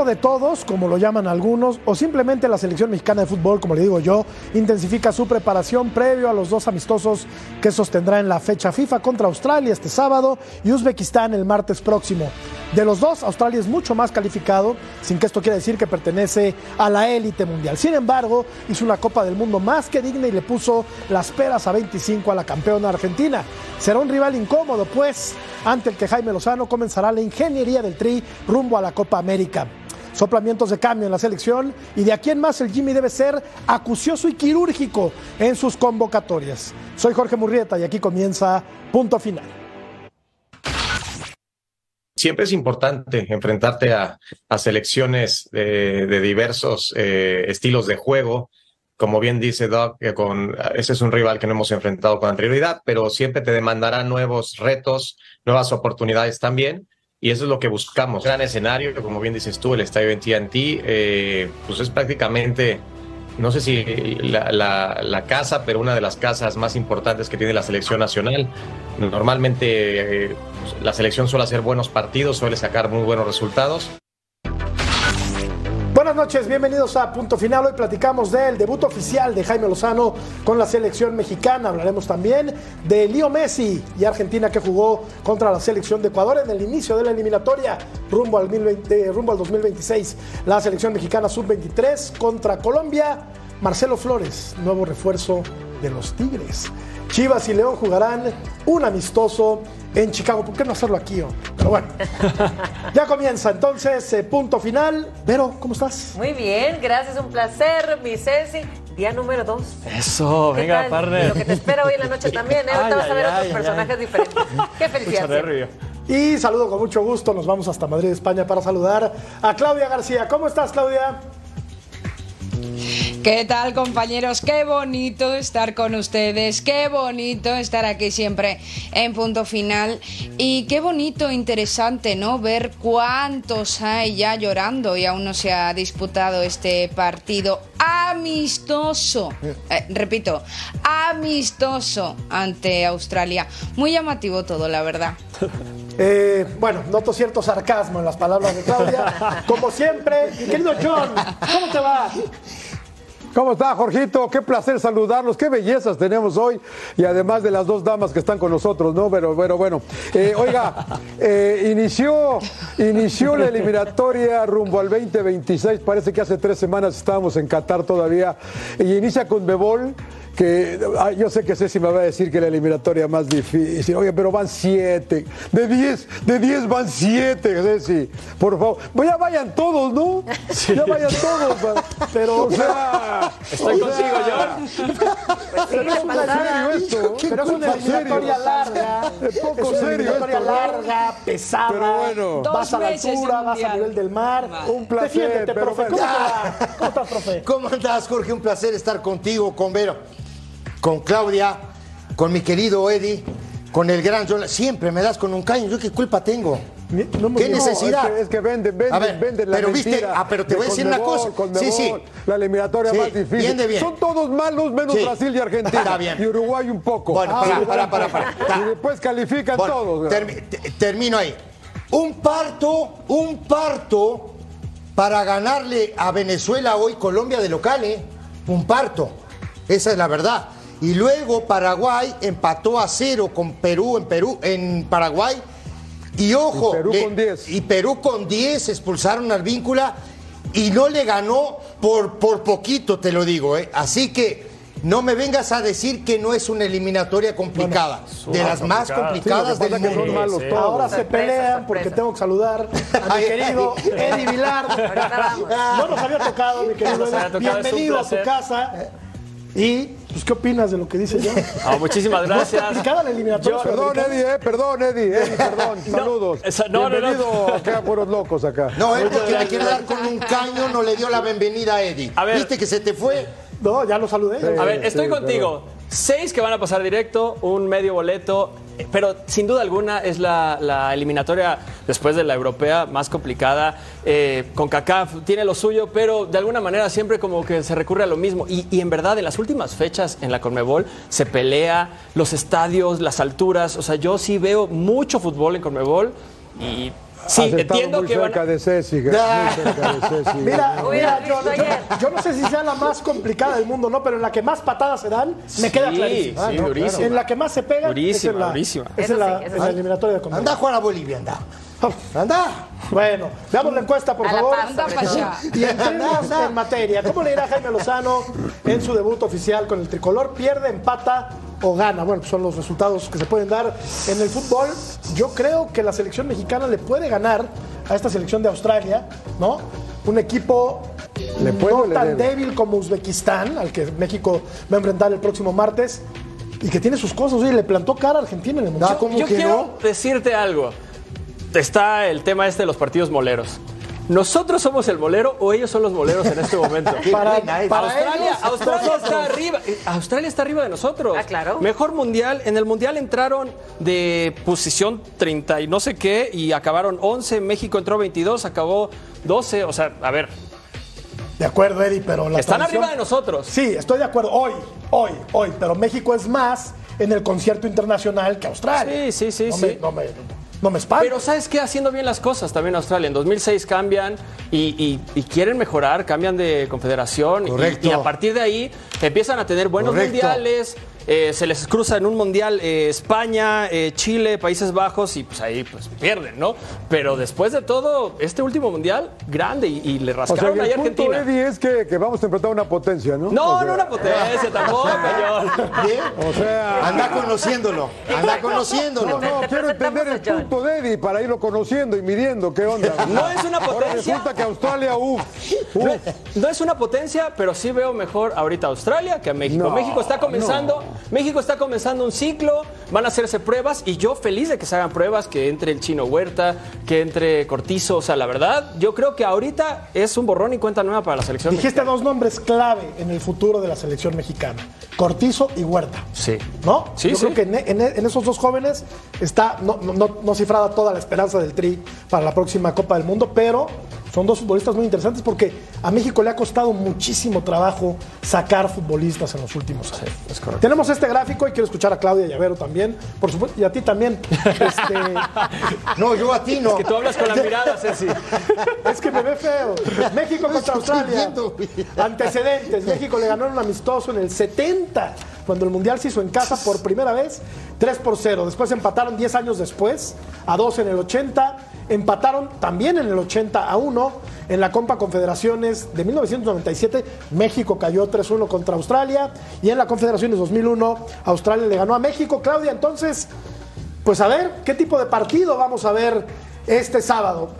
De todos, como lo llaman algunos, o simplemente la selección mexicana de fútbol, como le digo yo, intensifica su preparación previo a los dos amistosos que sostendrá en la fecha FIFA contra Australia este sábado y Uzbekistán el martes próximo. De los dos, Australia es mucho más calificado, sin que esto quiera decir que pertenece a la élite mundial. Sin embargo, hizo una Copa del Mundo más que digna y le puso las peras a 25 a la campeona argentina. Será un rival incómodo, pues, ante el que Jaime Lozano comenzará la ingeniería del Tri rumbo a la Copa América. Soplamientos de cambio en la selección y de aquí en más el Jimmy debe ser acucioso y quirúrgico en sus convocatorias. Soy Jorge Murrieta y aquí comienza Punto Final. Siempre es importante enfrentarte a, selecciones de, diversos eh, estilos de juego. Como bien dice Doc, que con, ese es un rival que no hemos enfrentado con anterioridad, pero siempre te demandará nuevos retos, nuevas oportunidades también y eso es lo que buscamos. Gran escenario, como bien dices tú, el estadio en TNT, eh, pues es prácticamente, no sé si la, la, casa, pero una de las casas más importantes que tiene la selección nacional. Normalmente eh, pues, la selección suele hacer buenos partidos, suele sacar muy buenos resultados. Buenas noches, bienvenidos a Punto Final. Hoy platicamos del debut oficial de Jaime Lozano con la selección mexicana. Hablaremos también de Leo Messi y Argentina que jugó contra la selección de Ecuador en el inicio de la eliminatoria rumbo al, 2020, rumbo al 2026. La selección mexicana sub-23 contra Colombia. Marcelo Flores, nuevo refuerzo de los Tigres. Chivas y León jugarán un amistoso en Chicago. ¿Por qué no hacerlo aquí? Oh? Pero bueno, ya comienza entonces, eh, punto final. Vero, ¿cómo estás? Muy bien, gracias, un placer, mi Ceci. Día número dos. Eso, venga, partner. Lo que te espera hoy en la noche también, ¿eh? Ahorita vas a ver ay, otros ay, personajes ay. diferentes. Qué felicidad. Nervio. Y saludo con mucho gusto. Nos vamos hasta Madrid, España, para saludar a Claudia García. ¿Cómo estás, Claudia? ¿Qué tal compañeros? Qué bonito estar con ustedes, qué bonito estar aquí siempre en punto final y qué bonito, interesante, ¿no? Ver cuántos hay ya llorando y aún no se ha disputado este partido amistoso, eh, repito, amistoso ante Australia. Muy llamativo todo, la verdad. Eh, bueno, noto cierto sarcasmo en las palabras de Claudia. Como siempre, mi querido John, ¿cómo te va? ¿Cómo está, Jorgito? Qué placer saludarlos, qué bellezas tenemos hoy y además de las dos damas que están con nosotros, ¿no? Pero, pero bueno, eh, oiga, eh, inició, inició la eliminatoria rumbo al 2026, parece que hace tres semanas estábamos en Qatar todavía, y inicia con Bebol que ah, yo sé que Ceci me va a decir que la eliminatoria más difícil. Oye, pero van siete. De diez, de diez van siete, Ceci. Por favor. Pues ya vayan todos, ¿no? Ya vayan todos. va. Pero, o sea. Estoy o contigo, sea, Pues sí, Pero es una faltaba. serio esto. Pero es una serio. eliminatoria larga. Es poco Es una serio eliminatoria larga, pesada. Pero bueno. Vas a la altura, un vas a nivel del mar. Un placer, Defiéndete, pero profe. bueno. ¿Cómo, te va? ¿Cómo estás, profe? ¿Cómo andás, Jorge? Un placer estar contigo, con Vero, con Claudia, con mi querido Eddie, con el gran John. Siempre me das con un caño. ¿Yo qué culpa tengo? No ¿Qué no, necesidad? Es que, es que venden, venden, A ver, venden la pero viste- ah, pero te voy a decir una cosa. Conmebol, Sí, sí. La eliminatoria Sí, más difícil. bien de bien. Son todos malos menos Sí. Brasil y Argentina. Está bien. Y Uruguay un poco. Bueno, Ah, para, sí, para, para, para. Y después califican Bueno, todos. termi- te- termino ahí. Un parto, un parto para ganarle a Venezuela hoy Colombia de local, ¿eh? Un parto. Esa es la verdad. Y luego Paraguay empató a cero con Perú en Perú, en Paraguay. Y ojo, Y Perú le- con 10. y Perú con 10 expulsaron al víncula y no le ganó por, por poquito, te lo digo, ¿eh? Así que no me vengas a decir que no es una eliminatoria complicada, de las más complicadas Sí, del mundo. malos Sí. Ahora se pelean sorpresa. porque tengo que saludar a mi querido. Eddie Vilar. No nos había tocado, mi querido Eddie. Bienvenido a tu placer. casa. Y, pues, ¿qué opinas de lo que dice yo? Ah, muchísimas gracias. complicada la eliminatoria Yo- Perdón. Eddie, eh, perdón, Eddie, Eddie, perdón. Saludos. esa- no, no, no. Bienvenido acá a Locos acá. No, él porque le quiere dar con un caño no le dio la bienvenida a Eddie. A ver. ¿Viste que se te fue? No, ya lo saludé. A ver, estoy sí, contigo. Seis que van a pasar directo, un medio boleto, pero sin duda alguna es la, la eliminatoria después de la europea más complicada. Eh, con CACAF tiene lo suyo, pero de alguna manera siempre como que se recurre a lo mismo. Y, y en verdad, en las últimas fechas en la Conmebol se pelea los estadios, las alturas. O sea, yo sí veo mucho fútbol en Conmebol y Sí, Has entiendo muy que cerca de Ceci, muy cerca de Ceci. Mira, yo, no sé si sea la más complicada del mundo, ¿no? Pero en la que más patadas se dan, me queda Sí, clarísimo. sí, ¿no? durísima. En la que más se pega, Durísima, es en la, durísima. es en la, sí, en la eliminatoria de Anda a jugar a Bolivia, anda. Anda. Bueno, veamos la encuesta, por A La favor. Allá. Y entremos en materia. ¿Cómo le irá Jaime Lozano en su debut oficial con el tricolor? ¿Pierde, empata o gana? Bueno, pues son los resultados que se pueden dar en el fútbol. Yo creo que la selección mexicana le puede ganar a esta selección de Australia, ¿no? Un equipo ¿Le puede o no le tan debe? débil como Uzbekistán, al que México va a enfrentar el próximo martes. Y que tiene sus cosas, oye, le plantó cara a Argentina en el Mundial. ¿cómo Yo que quiero no? decirte algo. Está el tema este de los partidos moleros. ¿Nosotros somos el molero o ellos son los moleros en este momento? Para, para Australia, ellos, Australia está arriba. eh, Australia está arriba de nosotros. Ah, claro. Mejor mundial. En el mundial entraron de posición 30 y no sé qué y acabaron 11. México entró 22, acabó 12. O sea, a ver, De acuerdo, Eddie, pero la están tradición- arriba de nosotros. Sí, estoy de acuerdo. Hoy, hoy, hoy. Pero México es más en el concierto internacional que Australia. Sí, sí, sí, no sí. Me, no me, no me espanto. Pero ¿sabes qué? Haciendo bien las cosas también Australia. En 2006 cambian y, y- y quieren mejorar, cambian de confederación. y- Correcto. Y, a partir de ahí empiezan a tener buenos Correcto. mundiales. Eh, se les cruza en un mundial eh, España, eh, Chile, Países Bajos y pues ahí pues pierden, ¿no? Pero después de todo, este último mundial, grande y, y le O sea, rascaron que ahí el a punto, Argentina. Eddie, es que, que vamos a enfrentar una potencia, ¿no? No, O sea, no una potencia tampoco, señor. Bien. O sea, Anda conociéndolo. Anda conociéndolo. no, no, quiero entender el punto de Eddie para irlo conociendo y midiendo qué onda. No es una Ahora potencia. resulta que Australia, uff, No, no es una potencia, pero sí veo mejor ahorita a Australia que a México. No, México está comenzando, México está comenzando un ciclo, van a hacerse pruebas y yo feliz de que se hagan pruebas, que entre el chino Huerta, que entre Cortizo, o sea, la verdad, yo creo que ahorita es un borrón y cuenta nueva para la selección. Dijiste mexicana. dos nombres clave en el futuro de la selección mexicana: Cortizo y Huerta. Sí. ¿No? Sí, Yo sí. creo que en, en- en esos dos jóvenes está no, no- no- no cifrada toda la esperanza del Tri para la próxima Copa del Mundo, pero son dos futbolistas muy interesantes porque a México le ha costado muchísimo trabajo sacar futbolistas en los últimos años. es correcto. Tenemos este gráfico y quiero escuchar a Claudia Llavero también, por supuesto, y a ti también. Este, No, yo a ti no. Que tú hablas con la mirada, Ceci. es que me ve feo. México Es contra Australia. Antecedentes. México le ganó en un amistoso en el 70, cuando el Mundial se hizo en casa por primera vez, 3 por 0. Después empataron 10 años después, a 2 en el 80. Empataron también en el 80 a 1 en la Copa Confederaciones de 1997. México cayó 3-1 contra Australia. Y en la Confederaciones 2001, Australia le ganó a México. Claudia, entonces, pues a ver, ¿qué tipo de partido vamos a ver este sábado?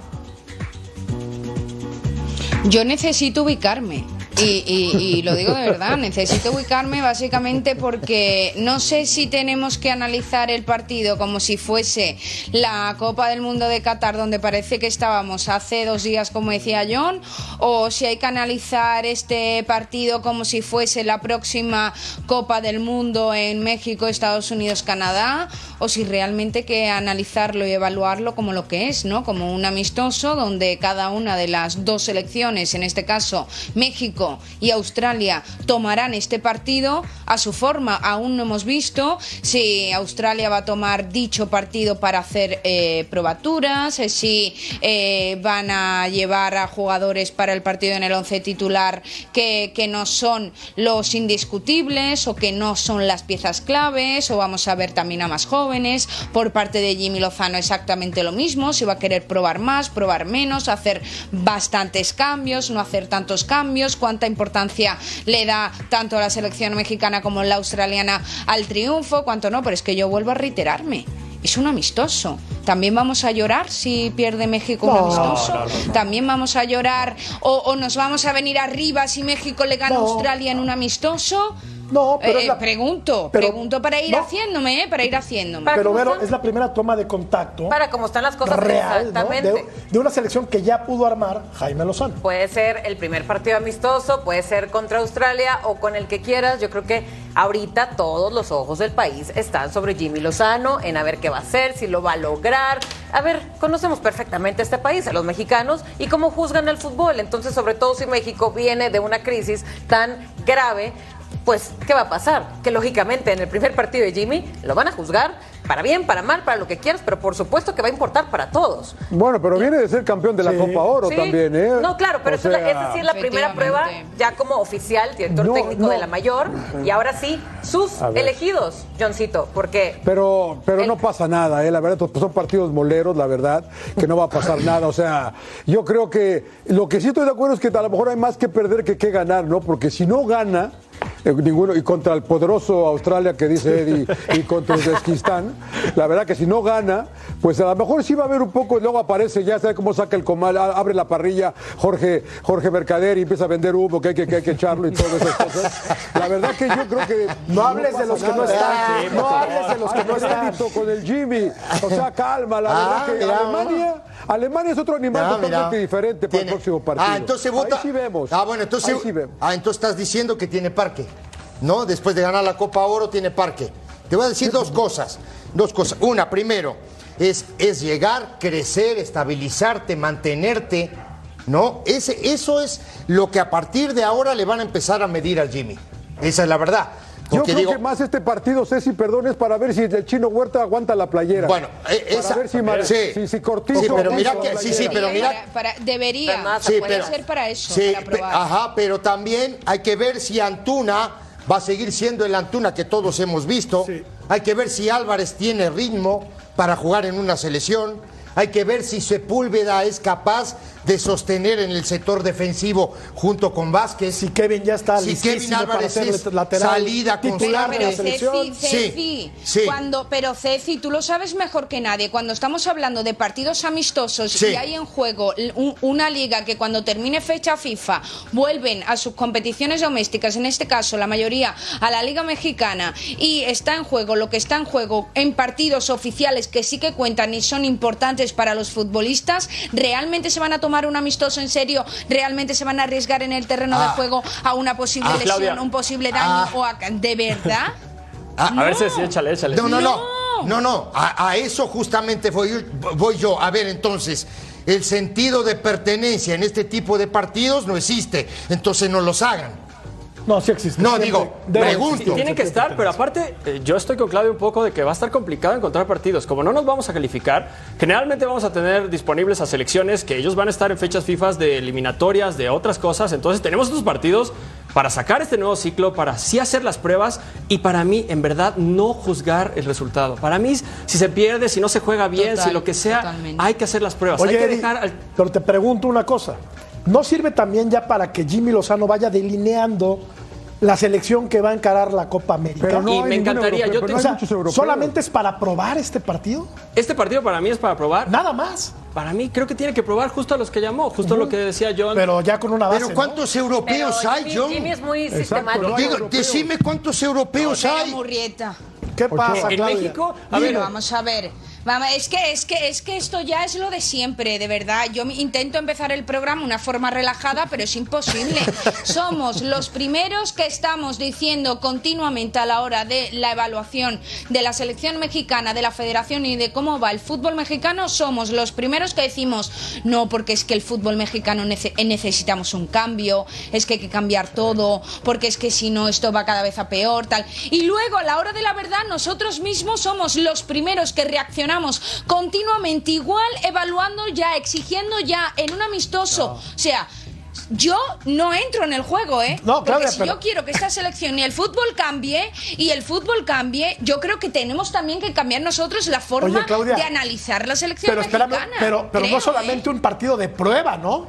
Yo necesito ubicarme. Y, y- y lo digo de verdad, necesito ubicarme básicamente porque no sé si tenemos que analizar el partido como si fuese la Copa del Mundo de Qatar, donde parece que estábamos hace dos días, como decía John, o si hay que analizar este partido como si fuese la próxima Copa del Mundo en México, Estados Unidos, Canadá, o si realmente hay que analizarlo y evaluarlo como lo que es, ¿no? Como un amistoso donde cada una de las dos selecciones, en este caso México y Australia, tomarán este partido a su forma. Aún no hemos visto si Australia va a tomar dicho partido para hacer eh, probaturas, eh, si eh, van a llevar a jugadores para el partido en el once titular que, que no son los indiscutibles o que no son las piezas claves, o vamos a ver también a más jóvenes. Por parte de Jimmy Lozano exactamente lo mismo, si va a querer probar más, probar menos, hacer bastantes cambios, no hacer tantos cambios, cuánta importancia le da tanto a la selección mexicana como la australiana al triunfo, cuánto no, pero es que yo vuelvo a reiterarme. Es un amistoso. También vamos a llorar si pierde México un amistoso. no, no, También vamos a llorar o, o nos vamos a venir arriba si México le gana a. Australia en un amistoso. No, pero Eh, es la- pregunto, pero- pregunto para ir no. haciéndome, ¿eh? para ir haciéndome. Para Pero Vero, están- es la primera toma de contacto Para cómo están las cosas, real, ¿no? exactamente. de, de una selección que ya pudo armar Jaime Lozano. Puede ser el primer partido amistoso, puede ser contra Australia o con el que quieras. Yo creo que ahorita todos los ojos del país están sobre Jimmy Lozano, en a ver qué va a hacer, si lo va a lograr. A ver, conocemos perfectamente a este país, a los mexicanos, y cómo juzgan el fútbol. Entonces, sobre todo si México viene de una crisis tan grave, pues, ¿qué va a pasar? Que lógicamente en el primer partido de Jimmy lo van a juzgar para bien, para mal, para lo que quieras, pero por supuesto que va a importar para todos. Bueno, pero viene de ser campeón de la Sí. Copa Oro Sí. también, ¿eh? No, claro, pero O esta, es la- sea, sí es la primera prueba ya como oficial, director No, técnico no. de la mayor, y ahora sí, sus elegidos, Johncito, porque Pero, pero El- no pasa nada, ¿eh? la verdad, son partidos moleros, la verdad, que no va a pasar nada. O sea, yo creo que lo que sí estoy de acuerdo es que a lo mejor hay más que perder que que ganar, ¿no? Porque si no gana, eh, ninguno, y contra el poderoso Australia que dice Eddie, y contra Uzbekistán, la verdad que si no gana, pues a lo mejor sí va a haber un poco, y luego aparece, ya sabe cómo saca el comal, a- abre la parrilla Jorge, Jorge Mercader y empieza a vender humo, que hay que, que hay que echarlo y todas esas cosas. La verdad que yo creo que. No hables de los que no están. No hables de los que no están. con el Jimmy. O sea, calma, la Ah, verdad que mira. Alemania, Alemania es otro animal Ah, totalmente mira. diferente para Tiene- el próximo partido. Ah, entonces vota. Ahí sí vemos. Ah, bueno, entonces. Ahí sí vemos. Ah, entonces estás diciendo que tiene parque. ¿No? Después de ganar la Copa Oro, tiene parque. Te voy a decir dos cosas. Dos cosas. Una, primero, es, es llegar, crecer, estabilizarte, mantenerte. ¿No? Ese, eso es lo que a partir de ahora le van a empezar a medir al Jimmy. Esa es la verdad. Yo Porque creo digo, que más este partido, Ceci, perdón, es para ver si el chino Huerta aguanta la playera. Bueno, eh, para esa- ver si, Mar- sí. si, si Cortizo Sí, pero aguanta mira la que- sí, sí, playera. pero mira- Para- para- debería. Sí, puede pero- ser para eso, Sí, para pe- probar. ajá, pero también hay que ver si Antuna va a seguir siendo el Antuna que todos hemos visto. Sí. Hay que ver si Álvarez tiene ritmo para jugar en una selección. Hay que ver si Sepúlveda es capaz de sostener en el sector defensivo junto con Vázquez. Si Kevin ya está Si Kevin Álvarez es lateral salida titular de Pero la selección. Ceci, Ceci, Sí, sí. cuando, pero Ceci, tú lo sabes mejor que nadie. Cuando estamos hablando de partidos amistosos Sí. y hay en juego un- una liga que cuando termine fecha FIFA vuelven a sus competiciones domésticas, en este caso la mayoría a la Liga Mexicana, y está en juego lo que está en juego en partidos oficiales que sí que cuentan y son importantes para los futbolistas, ¿realmente se van a tomar un amistoso en serio? ¿Realmente se van a arriesgar en el terreno de Ah. juego a una posible Ah, lesión, Claudia. un posible daño Ah. o a- de verdad? A ver, Ceci, échale, échale. No, no, no. No. No, no. A, a eso justamente voy, voy yo. A ver, entonces, el sentido de pertenencia en este tipo de partidos no existe. Entonces no los hagan. No, sí existe. No, digo, debe pregunto. Tienen que estar, pero aparte, eh, yo estoy con Claudio un poco de que va a estar complicado encontrar partidos. Como no nos vamos a calificar, generalmente vamos a tener disponibles a selecciones que ellos van a estar en fechas FIFA de eliminatorias, de otras cosas. Entonces, tenemos estos partidos para sacar este nuevo ciclo, para sí hacer las pruebas y para mí, en verdad, no juzgar el resultado. Para mí, si se pierde, si no se juega bien, Total, si lo que sea, totalmente. hay que hacer las pruebas. Oye, hay que dejar al- pero te pregunto una cosa. ¿No sirve también ya para que Jimmy Lozano vaya delineando la selección que va a encarar la Copa América? Pero no Y me encantaría, europeo, yo pero te- no o sea. ¿solamente es para probar este partido? Este partido para mí es para probar. Nada más. Para mí creo que tiene que probar justo a los que llamó, justo lo que decía John. Pero ya con una base. Pero ¿no? ¿cuántos Pero europeos hay, Jimmy, John? Jimmy es muy Exacto, sistemático. Digo, europeos. decime cuántos europeos hay. Murrieta. ¿Qué pasa, en Claudia? México, a ver, vamos a ver. Vamos, es que es que es que esto ya es lo de siempre, de verdad. Yo intento empezar el programa de una forma relajada, pero es imposible. Somos los primeros que estamos diciendo continuamente a la hora de la evaluación de la selección mexicana, de la Federación y de cómo va el fútbol mexicano, somos los primeros que decimos, no, porque es que el fútbol mexicano nece- necesitamos un cambio, es que hay que cambiar todo, porque es que si no esto va cada vez a peor, tal. Y luego a la hora de la verdad nosotros mismos somos los primeros que reaccionamos continuamente igual, evaluando ya, exigiendo ya en un amistoso. O sea, yo no entro en el juego, ¿eh? No, Porque Claudia, si pero- yo quiero que esta selección y el fútbol cambie, y el fútbol cambie, yo creo que tenemos también que cambiar nosotros la forma Oye, Claudia, de analizar la selección Pero espérame, pero, pero creo, no solamente ¿eh? un partido de prueba, ¿no?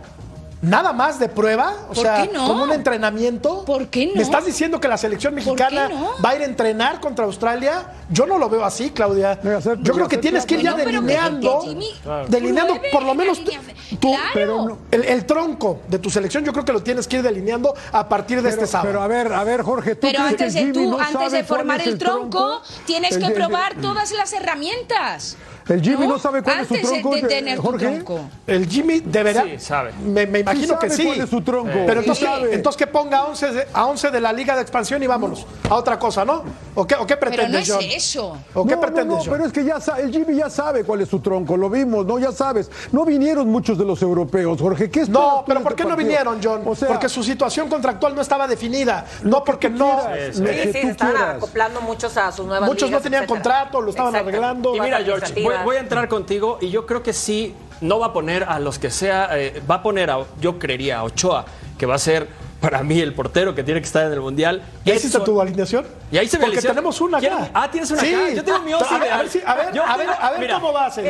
Nada más de prueba, o ¿Por sea, qué no? como un entrenamiento. ¿Por qué no? ¿Me estás diciendo que la selección ¿Por mexicana no? va a ir a entrenar contra Australia? Yo no lo veo así, Claudia. Hacer- Yo creo que tienes que ir ya delineando, delineando por lo menos tú, Claro. el, el tronco de tu selección, yo creo que lo tienes que ir delineando a partir de Pero, este sábado. pero a ver, a ver, Jorge, ¿tú Pero crees que antes de Jimmy tú, no antes de formar el tronco, tienes que probar todas las herramientas. El Jimmy no, sabe cuál Antes es su tronco, de tener tu Jorge. tronco. El Jimmy deberá. Sí, sabe. Me, me imagino sabe que sí. cuál es su tronco. Pero Sí entonces, entonces que ponga a 11, de, a 11 de la Liga de Expansión y vámonos a otra cosa, ¿no? ¿O qué, o qué Pero no es eso. ¿O qué no, pretendes, no, no, John? pero es que ya el Jimmy ya sabe cuál es su tronco, lo vimos, ¿no? Ya sabes. No vinieron muchos de los europeos, Jorge. ¿Qué esperas No, pero ¿por este qué no vinieron, John? O sea, porque su situación contractual no estaba definida. No porque no. quieras, Sí, sí, están acoplando muchos a sus nuevas Muchos no tenían etcétera. contrato, lo estaban Exacto. arreglando. Y mira, George, voy, a entrar contigo y yo creo que sí, no va a poner a los que sea, eh, va a poner a, yo creería, a Ochoa, que va a ser para mí el portero que tiene que estar en el Mundial. ¿Ya hiciste Edson- tu alineación? Y ahí se me Porque tenemos una ¿Quieren- acá. Ah, tienes una Sí. acá. Yo tengo mi once a ver, a ver, si- a ver, Yo a ver, tengo- a ver mira, cómo vas. A a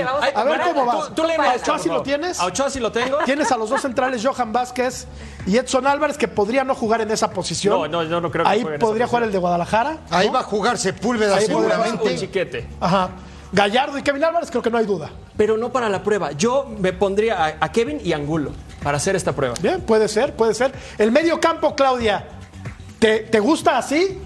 ver cómo vas. Tú, tú ¿A Ochoa sí lo tienes? A Ochoa sí lo tengo. Tienes a los dos centrales, Johan Vázquez y Edson Álvarez, que podría no jugar en esa posición. No, no, yo no creo que Ahí juegue en esa podría jugar el de Guadalajara. Ahí va a jugar Sepúlveda Ahí jugar Un seguramente. chiquete. Ajá. Gallardo y Kevin Álvarez, creo que no hay duda. Pero no para la prueba. Yo me pondría a, a Kevin y Angulo para hacer esta prueba. Bien, puede ser, puede ser. El medio campo, Claudia, ¿te, te gusta así?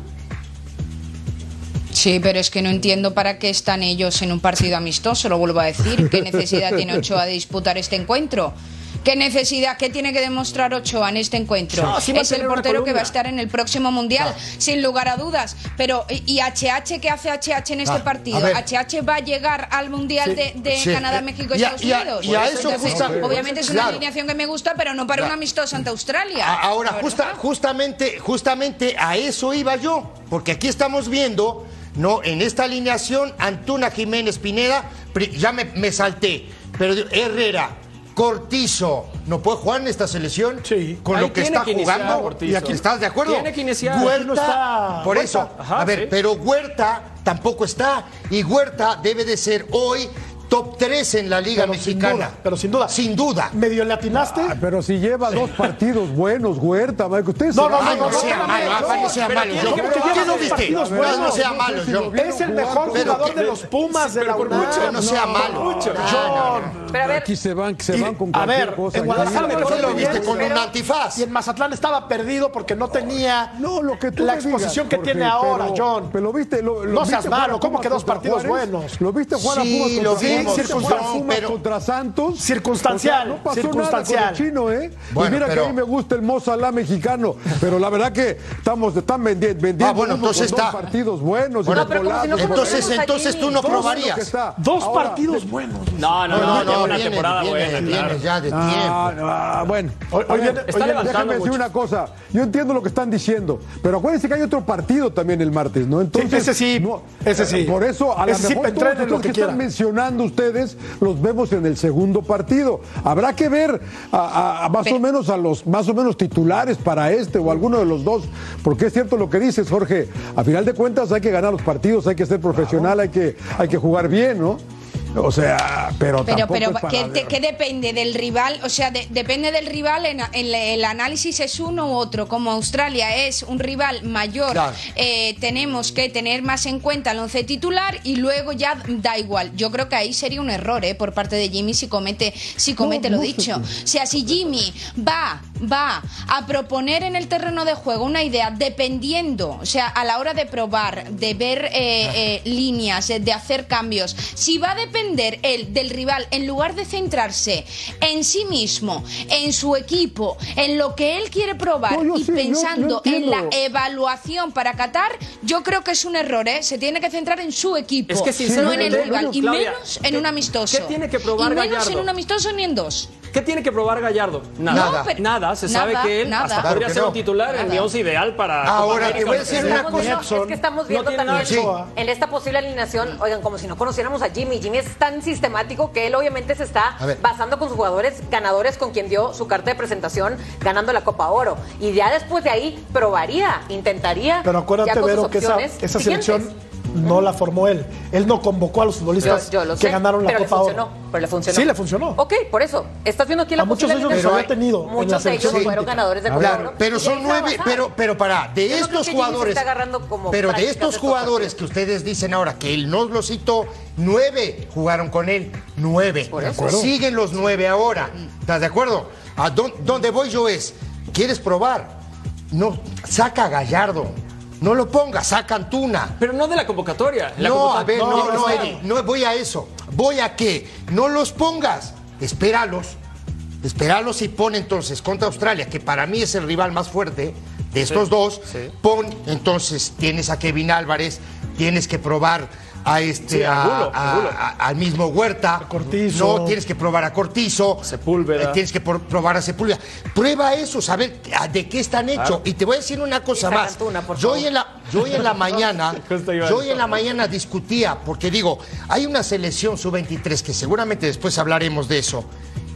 Sí, pero es que no entiendo para qué están ellos en un partido amistoso, lo vuelvo a decir. ¿Qué necesidad tiene Ochoa de disputar este encuentro? ¿Qué necesidad, qué tiene que demostrar Ochoa en este encuentro? No, sí es el portero que va a estar en el próximo Mundial, sin lugar a dudas. Pero, ¿y y HH qué hace HH en este Ah, partido? ¿HH va a llegar al Mundial de, de Sí. Canadá, México y Y a- Estados y a- Unidos? y a eso Entonces, justa- obviamente es una claro. alineación que me gusta, pero no para un amistoso ante Australia. A- Ahora, justa- justamente, justamente a eso iba yo, porque aquí estamos viendo, no, en esta alineación, Antuna Jiménez Pineda, ya me, me salté, pero Herrera, Cortizo, ¿no puede jugar en esta selección? Sí. Con Ahí lo que está que jugando. ¿Y aquí estás de acuerdo? Tiene que iniciar. Huerta, no está por Huerta. eso. Ajá, a ver, sí. pero Huerta tampoco está. Y Huerta debe de ser hoy top 3 en la Liga Pero sin Mexicana. duda, pero sin duda. Sin duda. ¿Medio le atinaste? Ah, pero si lleva dos partidos buenos, Huerta, Mike, ustedes No, no, Ay, no no, sea no, malo, no, no sea malo. Yo- que ¿Qué no viste? No, no sea No malo, yo. es el mejor pero jugador que- de los Pumas de pero la UNAM. mucho, no sea malo. mucho. Pero a ver, Aquí se van, se van con a cualquier ver, cosa. en Guadalajara aquí. me ¿Por qué fue lo viste con un antifaz? Y en Mazatlán estaba perdido porque no tenía No, lo que tú la exposición digas, que Jorge, tiene ahora, pero- John. Pero lo viste, lo, lo No seas a malo, ¿cómo que dos partidos Juárez? buenos? ¿Lo viste jugar Sí, a Pumas lo contra vimos, contra Santos? Circunstancial, O sea, no pasó circunstancial. nada con el chino, ¿eh? Bueno, y mira pero- que a mí me gusta el Mozalá mexicano, pero la verdad que estamos, están vendi- vendiendo Ah, bueno, entonces dos partidos buenos. Bueno, y pero como si no Polanco, Entonces, entonces tú no probarías. Dos Ahora, partidos buenos. No, no, no, No, una viene, temporada viene, buena, viene claro. ya de Ah, tiempo. ah, bueno. Está levantando Déjame decir una cosa. Yo entiendo lo que están diciendo, pero acuérdense que hay otro partido también el martes, ¿no? Entonces, ese sí, no, ese sí. Por eso, a lo Ese sí, mejor todos que que están mencionando ustedes los vemos en el segundo partido. Habrá que ver a, a- a más o menos a los más o menos titulares para este o alguno de los dos, porque es cierto lo que dices, Jorge. A final de cuentas hay que ganar los partidos, hay que ser profesional, hay que hay que jugar bien, ¿no? O sea, pero Pero, pero, ¿qué, depende del rival? O sea, de- depende del rival, en, el análisis es uno u otro. Como Australia es un rival mayor, Claro. eh, tenemos que tener más en cuenta el once titular y luego ya da igual. Yo creo que ahí sería un error eh, por parte de Jimmy si comete, si comete lo no dicho. O sea, si Jimmy va, va a proponer en el terreno de juego una idea dependiendo, o sea, a la hora de probar, de ver eh, eh, líneas, eh, de hacer cambios, si va a depender él del rival en lugar de centrarse en sí mismo, en su equipo, en lo que él quiere probar No, y sí, pensando en la evaluación para Qatar, yo creo que es un error, ¿eh? Se tiene que centrar en su equipo, Es que no en el rival, y menos en ¿qué- un amistoso. qué tiene que probar y menos Gallardo? en un amistoso ni en dos. ¿Qué tiene que probar Gallardo? Nada. Nada. pero- Nada, se nada, sabe que él nada. hasta Claro podría ser no. un titular en mi Nada. once ideal para. Ahora, te voy a decir una viendo- es que estamos no viendo nada también en esta posible alineación, oigan, como si no conociéramos a Jimmy. Jimmy es tan sistemático que él obviamente se está basando con sus jugadores ganadores con quien dio su carta de presentación ganando la Copa Oro. Y ya después de ahí probaría, intentaría. Pero acuérdate, Vero, que esa, selección no la formó él. Él no convocó a los futbolistas Yo, yo lo que sé, ganaron la pero Copa le funcionó, Oro. pero le funcionó. Sí, le funcionó. Ok, por eso. Estás viendo aquí la A muchos de ellos los había tenido Muchos de ellos fueron ganadores de Copa Claro, Oro. pero son nueve, pero, pero para, de Yo estos jugadores, como pero de estos jugadores que ustedes dicen ahora que él no los citó, nueve jugaron con él, nueve. Por eso. Siguen los nueve ahora. ¿Estás de acuerdo? A dón- donde voy yo es, ¿quieres probar? No, saca a Gallardo. No lo pongas, saca Antuna. Pero no de la convocatoria. La No, a ver, no, no. Eri, no voy a eso. Voy a que no los pongas, espéralos. Espéralos y pon entonces contra Australia, que para mí es el rival más fuerte de estos dos. sí. Pon entonces, tienes a Kevin Álvarez, tienes que probar a este Sí, a- Angulo, a- Angulo. a- al mismo Huerta. Cortizo. No, tienes que probar a Cortizo. Sepúlveda. Eh, Tienes que por- probar a Sepúlveda. Prueba eso, saber a- de qué están hechos. Y te voy a decir una cosa más. Yo hoy en la, yo hoy en la mañana, a yo hoy en la mañana discutía, porque digo, hay una selección sub-23 que seguramente después hablaremos de eso.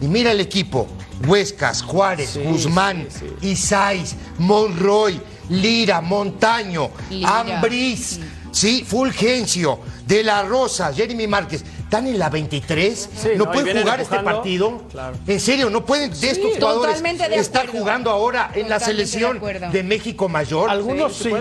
Y mira el equipo: Huescas, Juárez, Guzmán, Isais, Monroy, Lira, Montaño, Lira. Ambriz, sí, Fulgencio, De la Rosa, Jeremy Márquez. ¿Están en la 23? Sí, ¿No pueden jugar este partido? Claro. En serio, no pueden de estos jugadores Totalmente de estar acuerdo. jugando ahora en la Totalmente selección de México Mayor. Algunos sí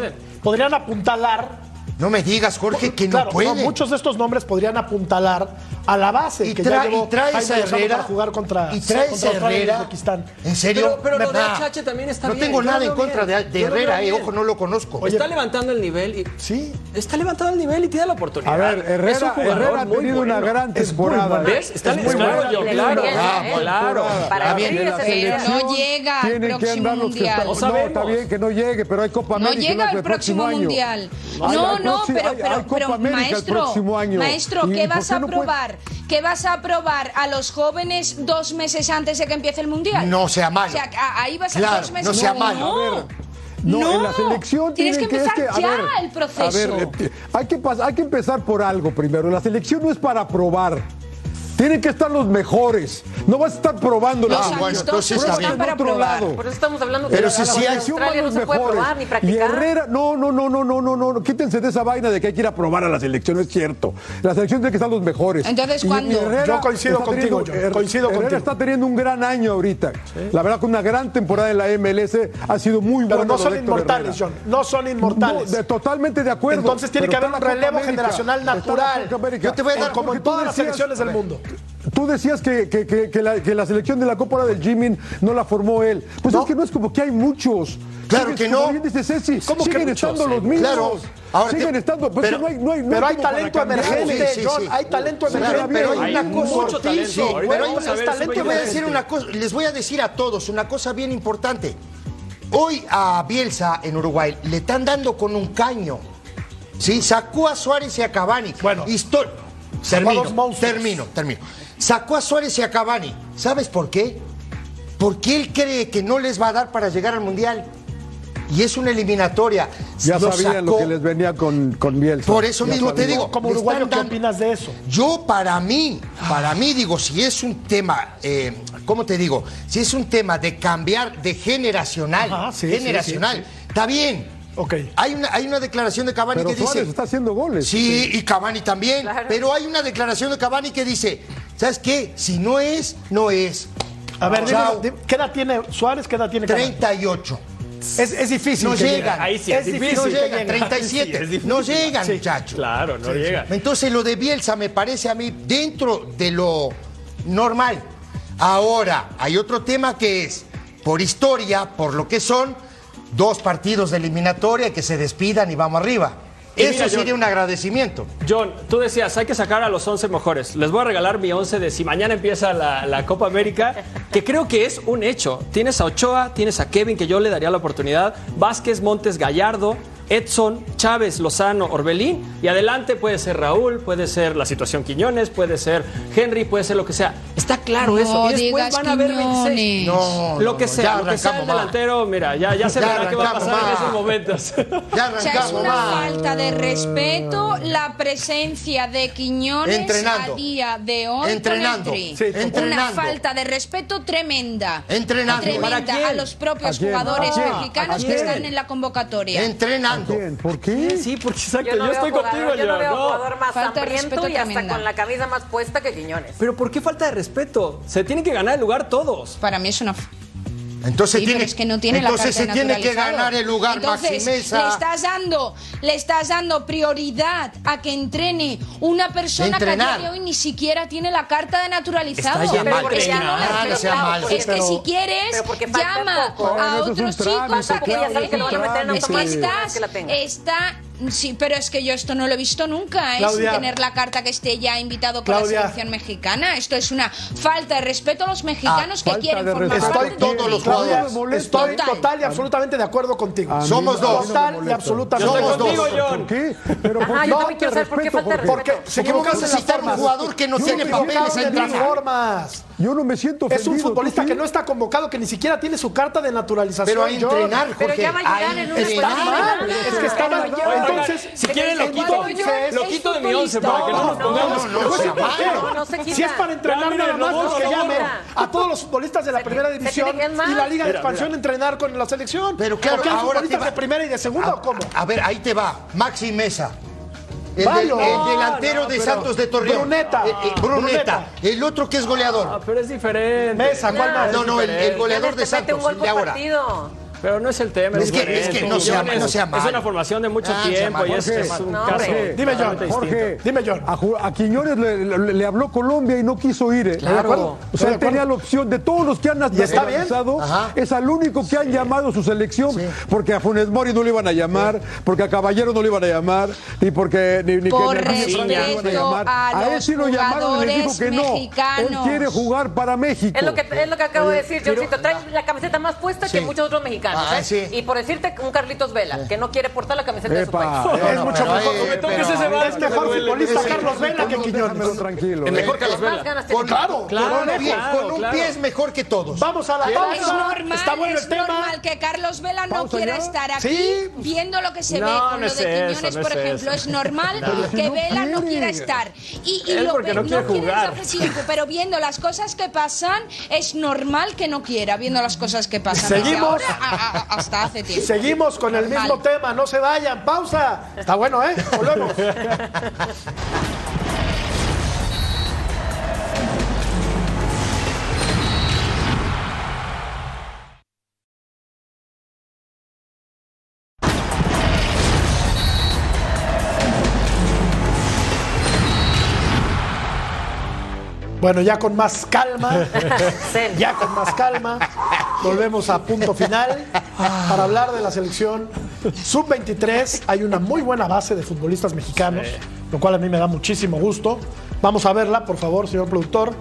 podrían apuntalar. No me digas, Jorge, que Claro, no pueden. muchos de estos nombres podrían apuntalar a la base y, que tra- ya llevó y traes a Herrera para jugar contra, y traes contra Australia Herrera Uzbekistán. en serio Pero- pero lo de. HH también está no bien, tengo yo nada en contra de, bien, Herrera eh, ojo no lo conozco está levantando el nivel y Sí, está levantando el nivel y tiene la oportunidad. A ver, Es un Herrera, jugador Herrera ha tenido una gran Es temporada. bueno. ¿Ves? Está Es muy claro, bueno. yo, claro, claro. Para es no llega al próximo andar los que mundial. No No, está bien que no llegue, pero hay Copa No América. llega el al próximo mundial. No, hay no, próximo- pero, hay- pero, hay Copa pero América el maestro, año. maestro, ¿Y ¿qué vas qué a no puede- probar? ¿Qué vas a probar a los jóvenes dos meses antes de que empiece el mundial? No sea malo. O sea, a- ahí vas a Claro, dos meses. no sea malo. No. A ver, No, en la selección tienes que empezar es que, ya a ver, el proceso. A ver, eh, hay que, hay que empezar por algo primero. La selección no es para probar. Tienen que estar los mejores. No vas a estar probando los ah, bueno, entonces está bien. Por eso estamos hablando Pero que si, la si Australia no se mejores. puede probar ni practicar. Y no, no, no, no, no, no, no, quítense de esa vaina de que hay que ir a probar a la selección, es cierto. La selección tiene que estar los mejores. Entonces, ¿cuándo? yo coincido contigo, teniendo, yo está teniendo un gran año ahorita. La verdad, con una gran temporada en la MLS ha sido muy buena. Pero no son inmortales, John. No son inmortales. Totalmente de acuerdo. Entonces tiene que haber un relevo generacional natural. Yo te voy a dar eh, como en todas las selecciones del mundo. Tú decías que, que- que- que la, que la selección de la Copa del Jimin no la formó él. Pues No. es que no es como que hay muchos. Claro que como no. bien dice Ceci, ¿Cómo que siguen muchos? estando los mismos. claro. Ahora siguen te- estando. Pues pero- no hay, no hay, no Pero hay talento emergente, Sí, sí, John. sí. Hay talento Pero, emergente. pero hay Hay una cosa, mucho talento. pero hay vamos a ver una- sub-23. te voy a decir una cosa, les voy a decir a todos una cosa bien importante. Hoy a Bielsa en Uruguay le están dando con un caño. Sí, sacó a Suárez y a Cavani. Bueno. A termino, termino, termino. Sacó a Suárez y a Cavani. ¿Sabes por qué? Porque él cree que no les va a dar para llegar al Mundial. Y es una eliminatoria. Ya Lo sabían lo que les venía con, con Bielsa. Por eso Ya mismo te digo. Como uruguayo, ¿qué dando- opinas de eso? Yo para mí, para mí digo, si es un tema, eh, ¿cómo te digo? Si es un tema de cambiar de generacional, Ajá, sí, generacional, sí, sí, está bien. Ok. Hay una, hay una declaración de Cavani Pero que Suárez dice, está haciendo goles. sí, y Cavani también, Claro. pero hay una declaración de Cavani que dice, ¿sabes qué? Si no es, no es. A ver, Chao. dime, dime, ¿qué edad tiene Suárez? ¿Qué edad tiene Cavani? 38. Es, es difícil. No llegan. Ahí sí es difícil. difícil. No llegan, llegue. 37. Sí, es difícil. no llegan, muchachos. Claro, no llega. Entonces lo de Bielsa me parece a mí dentro de lo normal. Ahora, hay otro tema que es, por historia, por lo que son, dos partidos de eliminatoria que se despidan y vamos arriba. Y Eso mira, sería John- un agradecimiento. John, tú decías, hay que sacar a los 11 mejores. Les voy a regalar mi 11 de si mañana empieza la, la Copa América, que creo que es un hecho. Tienes a Ochoa, tienes a Kevin, que yo le daría la oportunidad, Vázquez, Montes, Gallardo, Edson, Chávez, Lozano, Orbelín, y adelante puede ser Raúl, puede ser la situación Quiñones, puede ser Henry, puede ser lo que sea. Está claro No eso. Y después digas van a haber 26. Quiñones. No, Lo que sea, ya lo que sea el mal. delantero, mira, ya, ya se Ya verá qué va a pasar en esos momentos. Ya O sea, es una mal. falta de respeto la presencia de Quiñones Entrenando. a día de hoy Entrenando. Sí, Una falta de respeto tremenda. Entrenando. Tremenda ¿Para quién? a los propios jugadores mexicanos ¿A que están en la convocatoria. Entrenando. ¿Quién? ¿Por qué? Sí, porque exacto, Yo yo, no veo estoy jugador- contigo, yo no veo no. jugador más Falta de hambriento respeto y hasta con la camisa más puesta que Quiñones. Pero ¿por qué falta de respeto? Se tienen que ganar el lugar todos. Para mí es una... Entonces Sí, tiene, pero es que no tiene entonces se tiene que ganar el lugar Entonces, Maxi Mesa. Le estás dando, le estás dando prioridad a que entrene una persona que a día de hoy ni siquiera tiene la carta de naturalizado. Está de Porque ya no No sea. Es que Pero- si quieres, llama poco. a otros chicos a ya que que lo van a meter en Es que automático, estás, que la tengan. está, sí, pero es que yo esto no lo he visto nunca, ¿eh? Claudia. sin tener la carta que esté ya invitado con Claudia. la selección mexicana. Esto es una falta de respeto a los mexicanos que falta quieren de formar respeto. parte Estoy del todos los equipo. Claudia, jugadores. estoy Total. total y absolutamente de acuerdo contigo. Somos no- dos. no Total y molesta. absolutamente. Somos de dos. Contigo, ¿Por qué? Pero Ajá, ¿por yo qué también quiero saber por qué respeto, falta de Jorge? Porque respeto. se ¿Cómo equivocaron en necesitar un jugador que no Se tiene papeles en formas. Yo no me siento Es un ofendido, futbolista ¿tú que no está convocado, que ni siquiera tiene su carta de naturalización. Pero a John. entrenar, Jorge. Pero ya va a llegar en una de es que está mal. Oigan, Entonces, si quieren lo quito, entonces- lo quito de mi once para que no nos No, pongamos. no. Si es para entrenar nada más, no que llamen a todos los futbolistas de la primera división y la Liga de Expansión entrenar con la selección. Pero claro, ¿O qué hay ahora de primera y de segunda o cómo? a ver, ahí te va. Maxi Mesa. El, del- delantero no, de Santos de Torreón. Bruneta. Eh, eh, Bruneta. Bruneta. El otro que es goleador. Ah, pero es diferente. Mesa, ¿cuál más? No, no, el, el goleador de Santos, el de ahora. partido. Pero no es el tema. Es que- es que no sea- Es- no sea Es malo. una formación de mucho Ah, tiempo y es, Jorge, es un no, caso. Dime, John, Jorge. Dime, John. A, a Quiñones le, le- le habló Colombia y no quiso ir. ¿eh? Acuerdo. O sea, él tenía la opción de todos los que han Ajá. es al único que han llamado a su selección, porque a Funes Mori no le iban a llamar, porque a Caballero no le iban a llamar, ni porque ni, ni Por que Nerviño Franco le iban a respeto llamar. a él los sí lo llamaron y le dijo que no. Él quiere jugar para México. Es lo que, es lo que acabo de decir, Johncito. Trae la camiseta más puesta que muchos otros mexicanos. Ah, ¿eh? sí. Y por decirte, un Carlitos Vela, que no quiere portar la camiseta de su país. eh, es mucho mejor. eh, es pero- ese se va, es mejor futbolista Carlos Vela que Déjamelo Quiñones. tranquilo. El eh. mejor Carlos Más Vela. Claro, Claro, Con un pie, claro, con un claro. pie es mejor que todos. Vamos a la Es pausa. normal, Está bueno es el tema. normal que Carlos Vela no ¿Pausa quiera ya? estar aquí Sí. viendo lo que se No, ve con no lo es de Quiñones, por es ejemplo. Es normal que Vela no quiera estar. Y, lo ve- no quiere jugar. desde hace tiempo, pero viendo las cosas que pasan, es normal que no quiera, viendo las cosas que pasan. Seguimos. ahora a- hasta hace tiempo. Seguimos con el mismo tema, no se vayan, pausa. Está bueno, ¿eh? Volvemos. Bueno, ya con más calma, ya con más calma, volvemos a punto final para hablar de la selección sub-23. Hay una muy buena base de futbolistas mexicanos, lo cual a mí me da muchísimo gusto. Vamos a verla, por favor, señor productor.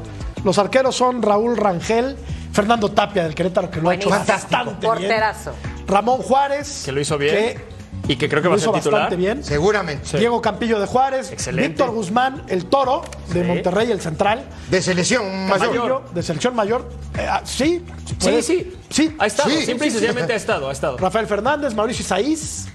Los arqueros son Raúl Rangel, Fernando Tapia del Querétaro, que lo ha hecho bastante bien. Porterazo. Ramón Juárez, Que lo hizo bien. que y que creo que va a hizo ser titular. bastante bien. Seguramente. Diego Campillo de Juárez, Excelente. Víctor Guzmán, el toro de Sí. Monterrey, el central. De selección mayor. Campillo, de selección mayor. Eh, ah, sí, Sí, sí. Sí, Ha estado. Sí, Simple y sencillamente ha estado. Ha estado. Rafael Fernández, Mauricio Isaís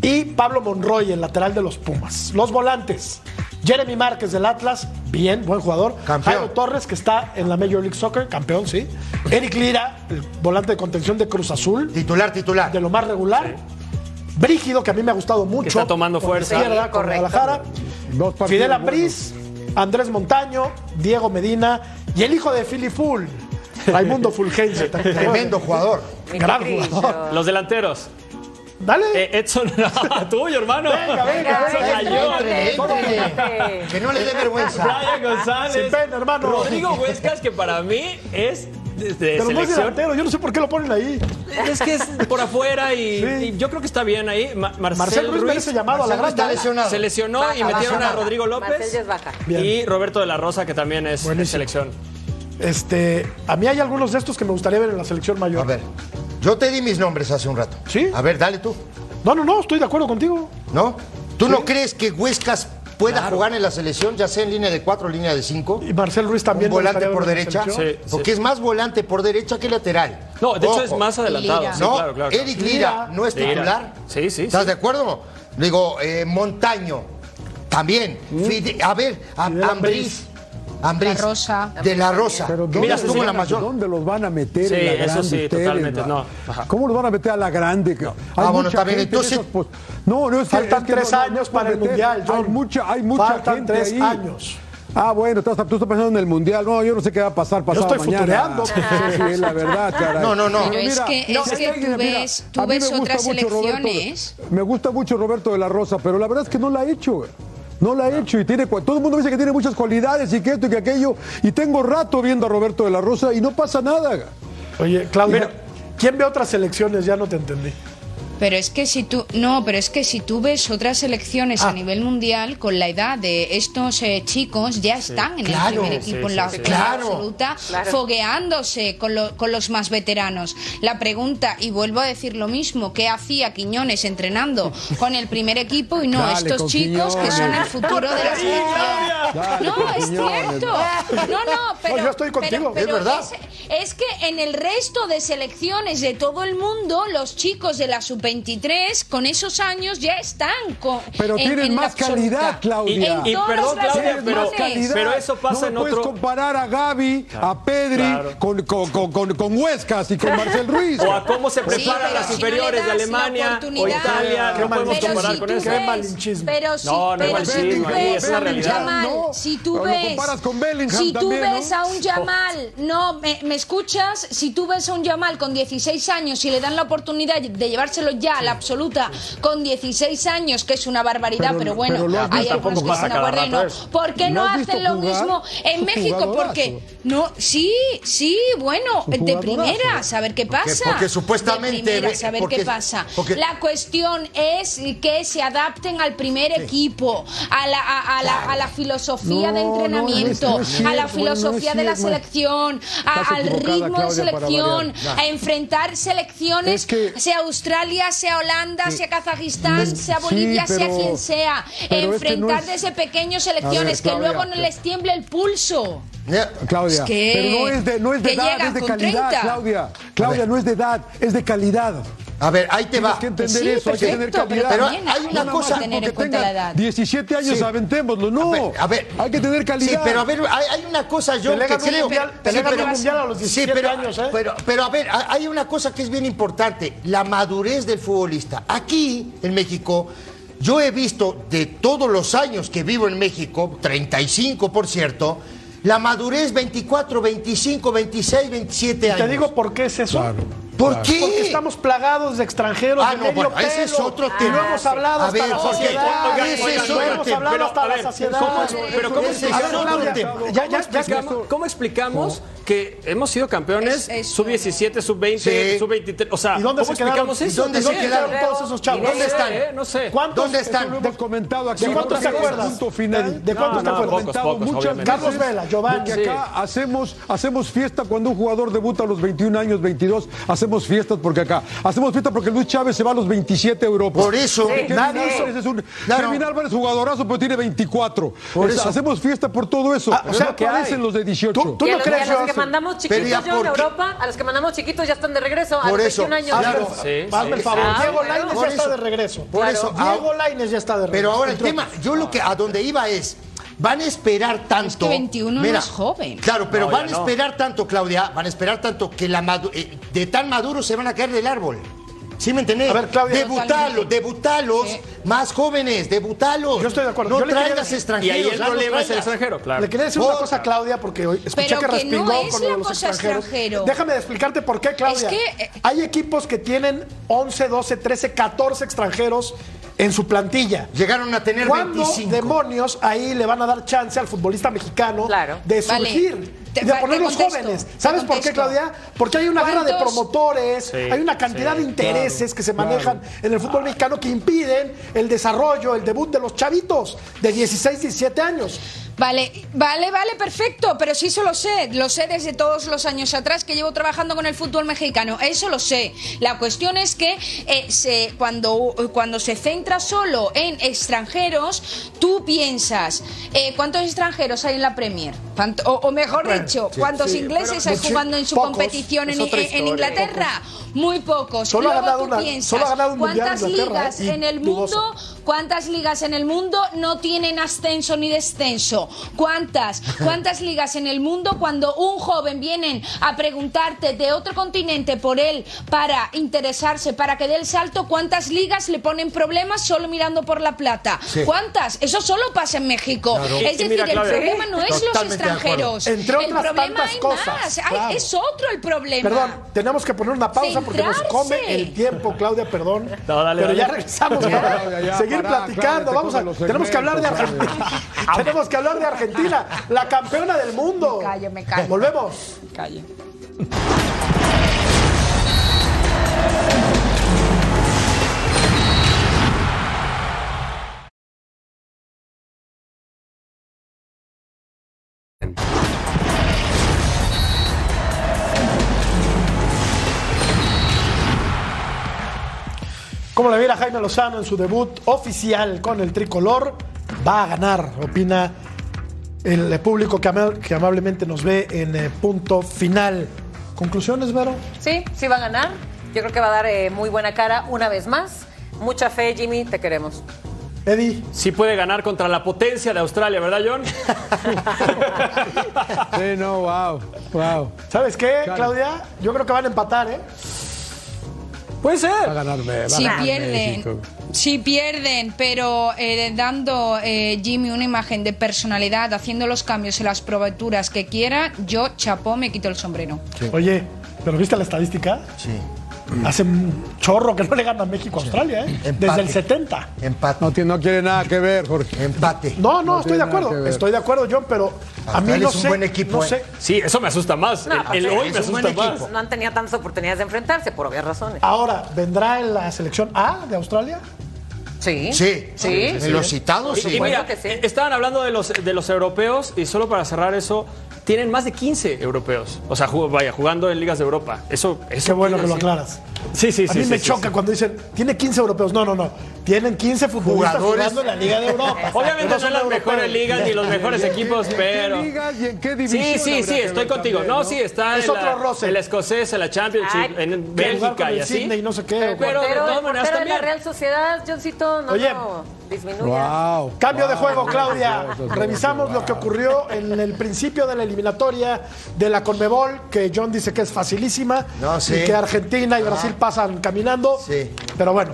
y Pablo Monroy, el lateral de los Pumas. Los volantes. Jeremy Márquez del Atlas, bien, buen jugador. Campeón. Jairo Torres, que está en la Major League Soccer, campeón, sí. Eric Lira, el volante de contención de Cruz Azul, Titular, titular. de lo más regular. Brígido, que a mí me ha gustado mucho. está tomando fuerza. izquierda, con correcto. Guadalajara. Fidel. Ambriz, Andrés Montaño, Diego Medina y el hijo de Philly Full, Raimundo Fulgencio. Tremendo jugador. Gran jugador. Los delanteros. Dale. Eh, Edson, tuyo, hermano. Venga, venga, Venga, Entre, entre. Que no le dé vergüenza. Brian González. Sin pena, hermano. Rodrigo Huescas, que para mí es de, de De los más selección. delanteros, yo no sé por qué lo ponen ahí. Es que es por afuera y, Sí. y yo creo que está bien ahí. Ma- Marcel, Marcel Ruiz merece llamado a la Marcelo está lesionado. se lesionó y metieron baja. a Rodrigo Marcel ya López es baja. Bien. y Roberto de la Rosa, que también es, Buenísimo. es selección. Este, a mí hay algunos de estos que me gustaría ver en la selección mayor. A ver, yo te di mis nombres hace un rato. ¿Sí? A ver, dale tú. No, no, no, estoy de acuerdo contigo. ¿No? ¿Tú no crees que Huescas pueda jugar en la selección, ya sea en línea de cuatro o línea de cinco? Y Marcel Ruiz también. volante por derecha. Sí. Porque es más volante por derecha que lateral. No, de hecho es más adelantado. Sí, no, claro, claro. claro. Eric Lira, Lira. no es Lira. titular. Sí, sí, ¿Estás sí. de acuerdo? Digo, eh, Montaño, también. Fide- a ver, a- Ambriz. Ambriz. La Rosa. De la Rosa. Pero ¿dónde, Mira, los la van a- mayor. ¿Dónde los van a meter Sí, en la eso grande sí, ustedes, totalmente, va? no. Ajá. ¿Cómo los van a meter a la grande? Hay Ah, bueno, mucha también, gente en entonces- esas pos- No, no es que Faltan es que tres no, no, años no para el. Mundial, John. Hay mucha, hay mucha Faltan gente tres ahí. años. Ah, bueno, tú estás pensando en el Mundial. No, yo no sé qué va a pasar pasado estoy mañana. futureando. Sí, sí, la verdad, caray. No, no, no. Pero es que- es que hay tú ves- tú ves otras selecciones. me gusta mucho Roberto de la Rosa, pero la verdad es que no la ha hecho. No la ha hecho y tiene todo el mundo dice que tiene muchas cualidades y que esto y que aquello y tengo rato viendo a Roberto de la Rosa y no pasa nada. Oye, Claudia, ¿quién ve otras selecciones? Ya no te entendí. Pero es que si tú no, pero es que si tú ves otras selecciones Ah. a nivel mundial con la edad de estos eh, chicos ya están en Claro, el primer equipo en la, sí, sí. en la Claro. absoluta, Claro. fogueándose con, lo- con los más veteranos. La pregunta y vuelvo a decir lo mismo, ¿qué hacía Quiñones entrenando con el primer equipo y no Dale, estos chicos que son el futuro de la selección? Dale, No, es Quiñones. cierto. No, no, pero yo estoy contigo, pero- es verdad. es- es que en el resto de selecciones de todo el mundo, los chicos de la sub-23 con esos años ya están con, Pero en- tienen en más calidad. Claudia. Y- perdón, Claudia, pero- eso pasa no en puedes otro- comparar a Gaby, a Pedri, Claro. con, con, con, con, con Huescas y con Marcel Ruiz. O a cómo se preparan las si inferiores de Alemania o. Italia. No podemos comparar si con eso. Ves- malinchismo. Pero si, No, no pero es si tú ves a un. Yamal, si tú ves, si tú también, ves ¿no? a un Yamal, no, me, me escuchas, si tú ves a un Yamal con 16 años y le dan la oportunidad de llevárselo ya a la absoluta con 16 años, que es una barbaridad, Pero- pero, bueno, pero hay algunos que Cada rato no. ¿Por qué ¿Lo no hacen lo mismo en México? Porque no, sí, sí, bueno, de jugadorazo. primeras, a ver qué pasa. porque supuestamente- De primeras, a ver porque- qué pasa. porque- La cuestión es que se adapten al primer equipo, a la, a, a la, a la filosofía No, de entrenamiento, es- a la filosofía de la selección, a- al ritmo de selección, a enfrentar selecciones, Es que- sea Australia, sea Holanda, sea Kazajistán, sea sí, Bolivia, sea quien sea. pero es que no Enfrentar es- desde pequeños ver, selecciones que Claudia, luego no les tiemble el pulso. Claudia, Es que- pero no es de, no es de edad, es de calidad, 30. Claudia. Claudia, no es de edad, es de calidad. A ver, ahí te Tienes va. que entender Sí, eso, hay que tener pero calidad. Pero hay una cosa- tener en porque cuenta la tenga edad. 17 años, Sí. aventémoslo. No, A ver, a ver. hay que tener calidad. Sí, pero a ver, hay, hay una cosa yo que creo. mundial- Sí, pero- un mundial a los 17 sí, pero, años, ¿eh? Pero, pero a ver, ha- hay una cosa que es bien importante: la madurez del futbolista. Aquí, en México, yo he visto de todos los años que vivo en México, 35 por cierto, la madurez 24, 25, 26, 27 años. Te digo por qué es eso. ¿Por qué? Porque estamos plagados de extranjeros Ah, de no, medio bueno, ese es pelo. otro Y tema. lo hemos hablado A hasta ver, la Jorge, saciedad. oigan, ese es Lo otro hemos tema. hablado Pero, hasta la saciedad. ¿cómo- pero cómo ya, ya, explicamos, ¿Cómo explicamos que hemos sido campeones Es- es- sub-17, sub-20, Sí. sub-23? O sea, ¿Y dónde ¿cómo se quedaron? explicamos ¿Y eso? dónde ¿Y se quedaron? quedaron todos esos chavos? ¿Dónde están? Eh, no sé. ¿Cuántos? ¿Dónde están? lo hemos comentado aquí. ¿De cuántos te acuerdas? Punto final. ¿De cuántos No, te no, acuerdas? Carlos Vela, Giovanni. acá hacemos, hacemos fiesta cuando un jugador debuta a los 21 años, 22, hacemos fiestas porque acá. Hacemos fiesta porque Luis Chávez se va a los 27 a Europa. Por eso, Kevin nadie- Álvarez es un, Claro. Kevin Álvarez jugadorazo, pero tiene 24. Por Es- eso. Hacemos fiesta por todo eso. Ah, o sea, ¿qué hay? aparecen los de 18. ¿Tú- tú y a no los, crees a los que eso? mandamos chiquitos ya, yo en. Europa, a los que mandamos chiquitos ya están de regreso a Por los eso, 21 años. Claro. Sí, hazme el sí. favor. Ah, Diego. Lainez ya está de regreso. Por eso, Diego Lainez ya está de regreso. Pero ahora el tema, yo lo que a donde iba es, van a esperar tanto. Es que 21 no es joven. Claro, pero No, van a no. esperar tanto, Claudia, van a esperar tanto que la madu- eh, de tan maduros se van a caer del árbol. ¿Sí me entendés? A ver, Claudia. Debutalos, debutalos Sí. más jóvenes, debutalos. Yo estoy de acuerdo. No Yo le quería traigas decir- Y extranjeros. ahí el no problema es el extranjero, claro. Le quería decir una Otra. cosa a Claudia porque hoy escuché Pero que que no respingó es con lo de la los cosa extranjeros. extranjero. Déjame explicarte por qué, Claudia. Es que, eh, Hay equipos que tienen 11, 12, 13, 14 extranjeros en su plantilla. Llegaron a tener ¿Cuándo 25. demonios ahí le van a dar chance al futbolista mexicano Claro. de Vale. Te- y de poner los contesto, jóvenes. ¿Sabes por qué. Claudia? Porque hay una guerra de ¿Cuántos? promotores, Sí, hay una cantidad sí, de intereses que se manejan en el fútbol mexicano que impiden el desarrollo, el debut de los chavitos de 16, 17 años. Vale, vale, vale, perfecto, pero sí eso lo sé, lo sé desde todos los años atrás que llevo trabajando con el fútbol mexicano, eso lo sé. La cuestión es que eh, se, cuando, cuando se centra solo en extranjeros, tú piensas, eh, ¿cuántos extranjeros hay en la Premier? ¿Cuánto- o, o mejor Bueno, dicho, sí, ¿cuántos sí, ingleses hay jugando en su pocos, competición en, historia. Muy pocos. Solo ha Luego ganado tú una- piensas, solo ha ganado un mundial ¿cuántas ligas ¿eh? En el mundo? ¿Cuántas ligas en el mundo no tienen ascenso ni descenso? ¿Cuántas? ¿Cuántas ligas en el mundo cuando un joven viene a preguntarte de otro continente por él para interesarse, para que dé el salto? ¿Cuántas ligas le ponen problemas solo mirando por la plata? Sí. ¿Cuántas? Eso solo pasa en México. Claro. Es decir, mira, el Claudia- problema no es los Totalmente extranjeros. Entre el otras problema tantas hay cosas, más. Hay- claro. es otro el problema. Perdón, tenemos que poner una pausa porque nos come el tiempo, Claudia, perdón. No, dale, Pero dale. ya regresamos Ya, para Claudia, ya, seguir pará, platicando. Claudia, Vamos a, tenemos que hablar de Argentina. tenemos que hablar de Argentina, la campeona del mundo. Me callo, me callo. Volvemos. Calle. Como Jaime Lozano en su debut oficial con el tricolor, va a ganar, opina el público que, ama- que amablemente nos ve en eh, punto final. ¿Conclusiones, Vero? Sí, sí va a ganar. Yo creo que va a dar eh, muy buena cara una vez más. Mucha fe, Jimmy, te queremos. Eddie. Sí puede ganar contra la potencia de Australia, ¿verdad, John? Sí, no, wow, wow. ¿Sabes qué. Claudia? Yo creo que van a empatar, ¿eh? Puede ser. Va a ganar, va a Si ganar pierden, si pierden, pero eh, dando eh, Jimmy una imagen de personalidad, haciendo los cambios y las probaturas que quiera, yo chapó me quito el sombrero. Oye, ¿pero viste la estadística? Sí. Hace un chorro que no le gana México a Australia, ¿eh? Empate. Desde el 70. Empate. No, tiene- no quiere nada que ver, Jorge. Empate. No, no, No estoy de tiene acuerdo. Estoy de acuerdo, John, pero a mí no es un sé. buen equipo, no ¿eh? sé. Sí, eso me asusta más. No, el, hoy es me asusta equipo. más. No han tenido tantas oportunidades de enfrentarse, por obvias razones. Ahora, ¿vendrá en la selección A de Australia? Sí. Sí. Sí. En los citados, Y sí. mira, que sí. estaban hablando de los, de los europeos y solo para cerrar eso, tienen más de 15 europeos. O sea, ju- vaya, jugando en ligas de Europa. Eso, eso Qué bueno que lo aclaras. Sí, sí, A mí sí, me sí, choca sí. cuando dicen, tiene 15 europeos. No, no, no. Tienen 15 futbolistas Jugadores. jugando en la Liga de Europa. Obviamente no son las mejores ligas ni los mejores equipos, ¿En pero... qué ligas y en qué división? Sí, sí, sí, estoy contigo. también, No, sí, está Es en, otro la, roce. en la escocesa, en la Championship, Ay, en Que jugar Bélgica y así. Sydney, no sé qué. Pero- Pero de todas maneras de la. Real Sociedad, Johncito, no, Oye. no disminuya. Wow. Cambio de wow, juego, wow, Claudia. Revisamos wow. lo que ocurrió en el principio de la eliminatoria de la Conmebol, que John dice que es facilísima No, sí. y que Argentina y Brasil pasan caminando. Sí. Pero bueno,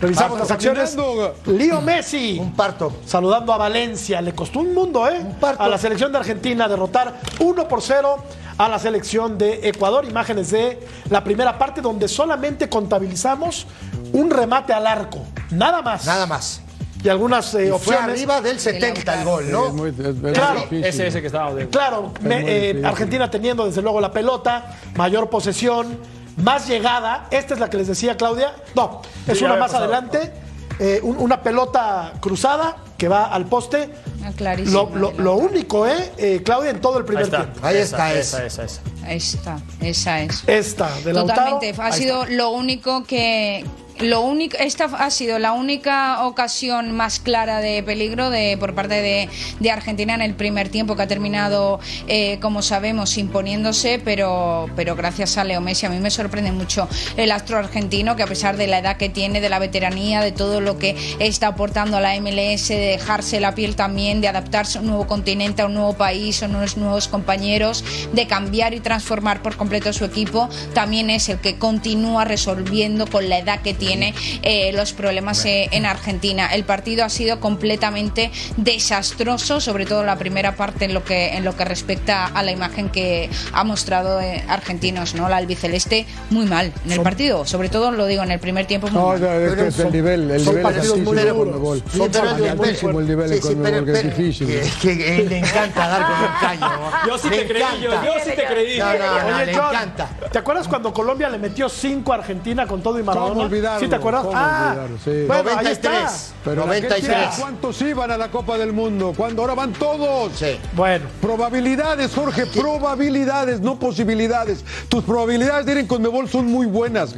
revisamos las acciones. caminando. Leo Messi. Un parto. Saludando a Valencia, le costó un mundo, ¿eh? parto. A la selección de Argentina derrotar 1 por 0 a la selección de Ecuador. Imágenes de la primera parte donde solamente contabilizamos un remate al arco, nada más. Nada más. Y algunas eh, Y fue opciones. arriba del 70 el gol, Sí, ¿no? es muy- es- es Claro. difícil. Ese, ese que estábamos viendo. Claro, me- eh. Argentina teniendo desde luego la pelota, mayor posesión, más llegada. Esta es la que les decía Claudia. No, es Sí, una más pasado. adelante. eh, un- una pelota cruzada que va al poste. Ah, clarísimo. Lo, lo- lo único, ¿eh? eh, Claudia, en todo el Ahí primer está. tiempo. Ahí Esa, está, esa, esa. esa, esa. Esta, esa es. Esta de Lautaro. Totalmente. Ha sido está. lo único que. Lo único, esta ha sido la única ocasión más clara de peligro de, por parte de, de Argentina en el primer tiempo, que ha terminado, eh, como sabemos, imponiéndose, pero, pero gracias a Leo Messi. A mí me sorprende mucho el astro argentino, que a pesar de la edad que tiene, de la veteranía, de todo lo que está aportando a la MLS, de dejarse la piel también, de adaptarse a un nuevo continente, a un nuevo país, a unos nuevos compañeros, de cambiar y transformar por completo su equipo, también es el que continúa resolviendo con la edad que tiene eh, los problemas eh, en Argentina. El partido ha sido completamente desastroso, sobre todo la primera parte en lo que en lo que respecta a la imagen que ha mostrado eh, argentinos, ¿no? La albiceleste muy mal en el partido, sobre todo lo digo en el primer tiempo muy No, mal. no, es que es el nivel, el son nivel es partidos muy duros. Son el partidos muy el nivel en Sí, sí, pero- que es difícil. que- que le encanta dar con un caño. Yo sí Le te creí, yo, yo sí te creí. No, no, no, Oye, le John, encanta. ¿te acuerdas cuando Colombia le metió 5 a Argentina con todo y Maradona? ¿Cómo olvidarlo? ¿Sí te acuerdas? ¿Cómo ah, olvidarlo? Sí. bueno, ahí está. 93. Pero en aquel 93. tiempo, ¿cuántos iban a la Copa del Mundo? Cuando ahora van todos. Sí. Bueno, Probabilidades, Jorge, probabilidades, no posibilidades. Tus probabilidades de ir en Conmebol son muy buenas.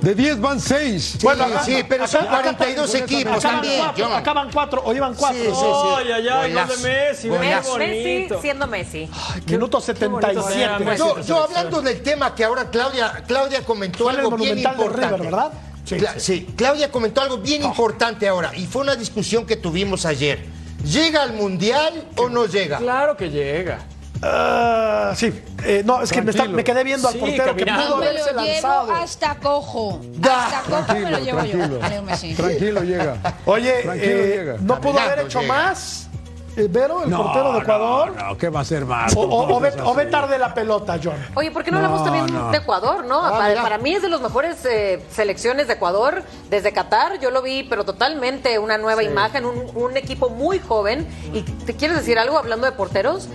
De 10 van 6. Bueno, acá- sí, pero son acá- 42 acá- equipos acaban también, cuatro, acaban cuatro, o iban cuatro. Sí, sí, sí. Ay, ay, ay, gol de Messi, Golazo. Messi siendo Messi. Minuto bonito ver a 77. Messi. Yo, yo hablando del tema que ahora Claudia, Claudia comentó algo bien importante. River, ¿verdad? Sí, Cla- sí. sí, Claudia comentó algo bien importante ahora y fue una discusión que tuvimos ayer. ¿Llega al Mundial o no llega? Claro que llega. Ah, sí, Eh, no, es que me, está- Tranquilo. me quedé viendo al Sí, portero que pudo me haberse lo llevo lanzado. hasta cojo. Da. Hasta cojo me lo Tranquilo, llevo tranquilo. yo. Tranquilo, llega. Oye, Tranquilo, eh, llega. ¿no pudo haber hecho llega. más? Eh, Vero, el portero de Ecuador. No, no, ¿qué va a ser más? O, o- o ve, o ve tarde la pelota, John. Oye, ¿por qué no, hablamos también de Ecuador, no? Ah, para, para mí es de las mejores eh, selecciones de Ecuador desde Qatar. Yo lo vi, pero totalmente una nueva imagen, un, un equipo muy joven. ¿Y te quieres decir algo hablando de porteros?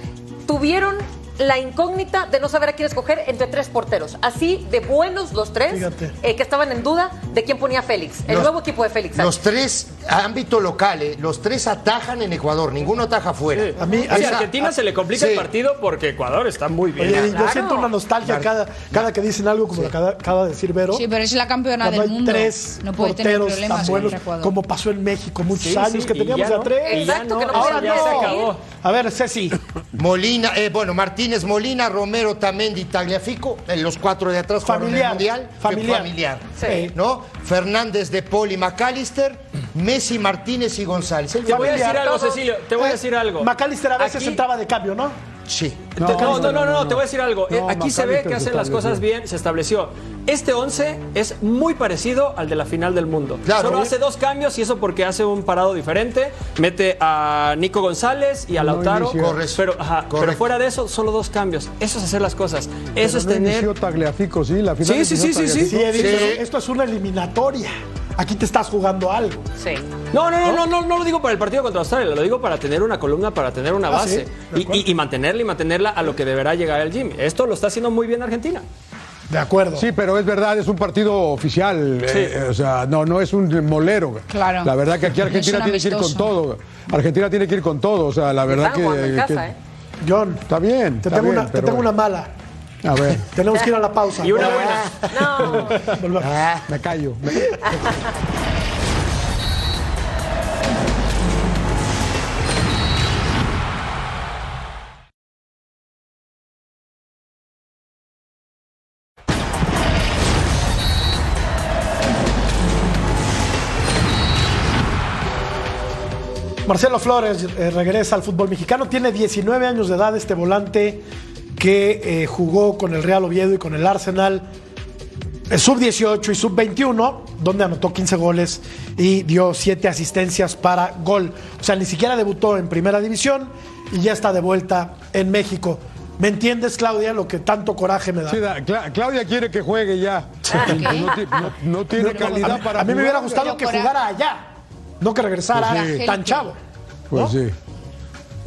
Tuvieron la incógnita de no saber a quién escoger entre tres porteros. Así de buenos los tres, eh, que estaban en duda de quién ponía Félix. El Los- nuevo equipo de Félix. Los tres, ámbito local, eh, los tres atajan en Ecuador, ninguno ataja afuera. A mí- Sí, a Esa- Argentina se le complica sí. el partido porque Ecuador está muy bien. Oye, yo claro. siento una nostalgia cada, cada que dicen algo como lo que acaba, de decir Vero. Sí, pero es la campeona del hay mundo. tres no puede tener porteros problemas tan buenos como pasó en México muchos Sí, años sí, que teníamos ya a tres. Ya Exacto, no, que no Ahora no. seguir. acabó. A ver, Ceci. Molina, eh, bueno, Martínez Molina, Romero Tamendi, Tagliafico, eh, los cuatro de atrás Familiar, el Mundial. familiar. familiar. Sí. ¿No? Fernández de Paul y McAllister, Messi, Martínez y González. El Te voy a decir algo, todo. Cecilio. Te voy a Eh, decir algo. McAllister a veces Aquí- entraba de cambio, ¿no? Sí. No, no, no, no, no, te voy a decir algo. No, Eh, Aquí se ve que hacen las cosas bien, se estableció. Este 11 es muy parecido al de la final del mundo. Claro. Solo hace dos cambios y eso porque hace un parado diferente. Mete a Nico González y a No Lautaro. Correcto. Pero, ajá, pero fuera de eso, solo dos cambios. Eso es hacer las cosas. Eso Pero es no tener. inició Tagliafico, sí, la final Sí, sí, sí, sí, sí. Sí. esto es una eliminatoria. Aquí te estás jugando algo. Sí. No, no, no, no, no, no lo digo para el partido contra Australia, lo digo para tener una columna, para tener una Ah, base sí, y, acuerdo. y- y mantenerla y mantenerla a lo que deberá llegar el Jimmy. Esto lo está haciendo muy bien Argentina. De acuerdo. Sí, pero es verdad, es un partido oficial. Sí. eh, o sea, no, no es un molero. Claro. La verdad que aquí Argentina tiene que ir con todo. Argentina tiene que ir con todo. O sea, la verdad que. casa, ¿eh? John, Está bien. te está tengo, bien, una, te tengo una mala. A ver, Tenemos que ir a la pausa. Y una buena. No. Volvemos. Ah, me callo. me- Marcelo Flores eh, regresa al fútbol mexicano. Tiene 19 años de edad este volante que eh, jugó con el Real Oviedo y con el Arsenal eh, sub-18 y sub-21, donde anotó 15 goles y dio 7 asistencias para gol. O sea, ni siquiera debutó en primera división y ya está de vuelta en México. ¿Me entiendes, Claudia, lo que tanto coraje me da? Sí, da- Cla- Claudia quiere que juegue ya. No, ti- no- no tiene calidad a mí, para a mí me hubiera gustado que jugara allá, no que regresara Pues sí. tan chavo. Pues sí.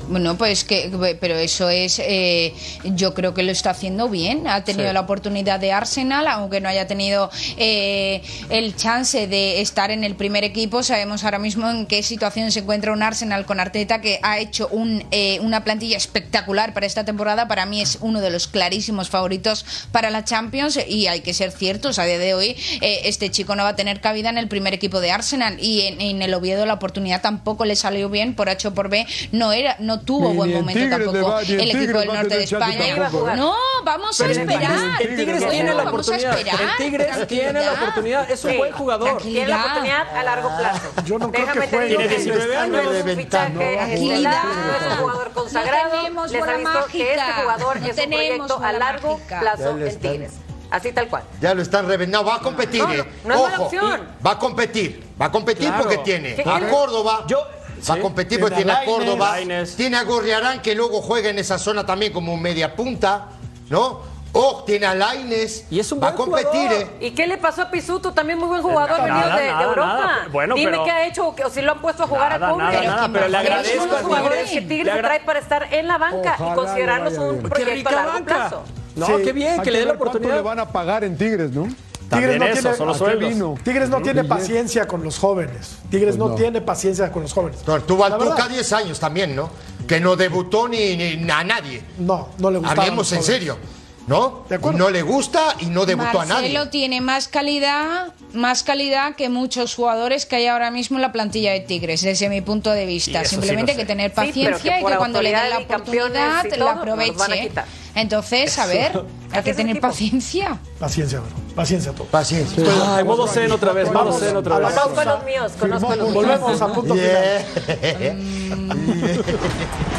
Bueno, pues que, pero eso es, eh, yo creo que lo está haciendo bien. Ha tenido Sí. la oportunidad de Arsenal, aunque no haya tenido eh, el chance de estar en el primer equipo. Sabemos ahora mismo en qué situación se encuentra un Arsenal con Arteta, que ha hecho un, eh, una plantilla espectacular para esta temporada. Para mí es uno de los clarísimos favoritos para la Champions y hay que ser ciertos. A día de hoy, eh, este chico no va a tener cabida en el primer equipo de Arsenal y en, en el Oviedo la oportunidad tampoco le salió bien por H o por B. No era, no tuvo Ni- buen ni momento Tigres le tampoco va- el Tigres equipo del norte de España. ¿eh? No, vamos a esperar. Tigres- en Tigres tiene la oportunidad. En Tigres tiene la oportunidad. Es un buen jugador. Tiene la oportunidad a largo plazo. Yo no creo Déjame que juegue. digo Tiene que 19 no años. Reventando. fichaje Tranquilidad. es un jugador consagrado. Les aviso que este jugador es un tenemos proyecto a largo plazo en Tigres. Así tal cual. Ya lo están reventando. Va a competir, No, no, ¿eh? no es mala Ojo, opción. Va a competir. Va a competir Claro. porque tiene ¿Qué- a Córdoba. Yo- Va a competir porque Tiene a Córdoba. Tiene a Gorriarán que luego juega en esa zona también como media punta, ¿no? O tiene a Laines. Y es un Va a competir, jugador. ¿eh? ¿Y qué le pasó a Pisuto? También muy buen jugador Nada, venido de, de nada, Europa. nada. Bueno, Dime pero- qué ha hecho o si lo han puesto a jugar Nada, a Cuba. nada, nada, pero le Es uno de agradezco los a jugadores que Tigres agra- trae para estar en la banca Ojalá y considerarlos un bien. ¡Qué proyecto a largo banca! plazo. No, Sí. qué bien, Hay que le dé la ver cuánto oportunidad. le van a pagar en Tigres, ¿no? Tigres no eso, tiene- son los. Tigres no tiene Billete. paciencia con los jóvenes. Tigres Pues no, no. tiene paciencia con los jóvenes. Tuvo al La verdad, Tuca 10 años también, ¿no? Que no debutó ni, ni a nadie. No, no le gustaba. Hablemos en serio. ¿No? De acuerdo. No le gusta y no debutó a nadie. Marcelo tiene más calidad, más calidad que muchos jugadores que hay ahora mismo en la plantilla de Tigres, desde mi punto de vista. eso sí Simplemente hay que tener Sí, paciencia que y que cuando le den la oportunidad la todo, aproveche. Entonces, a ver, hay que tener equipo. paciencia. Paciencia, bro. Paciencia a todos. Paciencia. Ay, modo zen otra vez, modo Vamos zen otra vez. Conozco los míos, conozco los míos. Volvemos a punto final.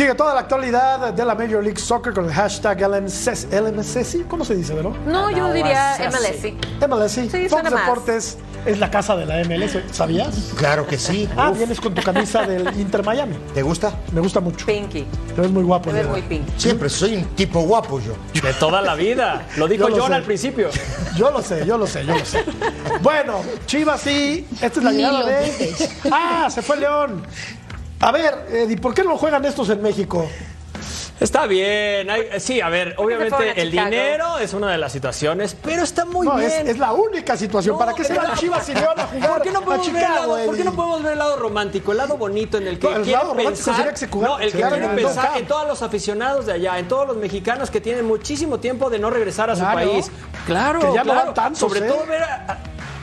Sigue toda la actualidad de la Major League Soccer con el hashtag LMCC. LMCC, ¿Cómo se dice, Vero? No, yo diría MLS. MLS. Sí, Fox suena más. Deportes es la casa de la MLS, ¿sabías? Claro que sí. Ah, vienes con tu camisa del Inter Miami. ¿Te gusta? Me gusta mucho. Pinky. Te ves muy guapo. Te ves muy pink. Siempre soy un tipo guapo yo. De toda la vida. Lo dijo Yo John sé. al principio. Yo lo sé, yo lo sé, yo lo sé. Bueno, Chivas sí. Esta es la Ni llegada de. Ah, se fue León. A ver, Eddie, ¿por qué no juegan estos en México? Está bien. hay- sí, a ver, fueron a obviamente el Chicago. dinero es una de las situaciones, pero está muy No, es, bien. es la única situación. No, ¿Para qué se van Chivas y León a jugar ¿Por qué, no a podemos ver el Chicago, lado, ¿Por qué no Eddie? podemos ver el lado romántico, el lado bonito en el que No, el quieren lado romántico pensar, sería que se jugaran- no, el se que en el pensar en todos los aficionados de allá, en todos los mexicanos que tienen muchísimo tiempo de no regresar a su Claro. país. Claro, Que ya no claro. van tantos, sobre ¿eh? todo ver a, a-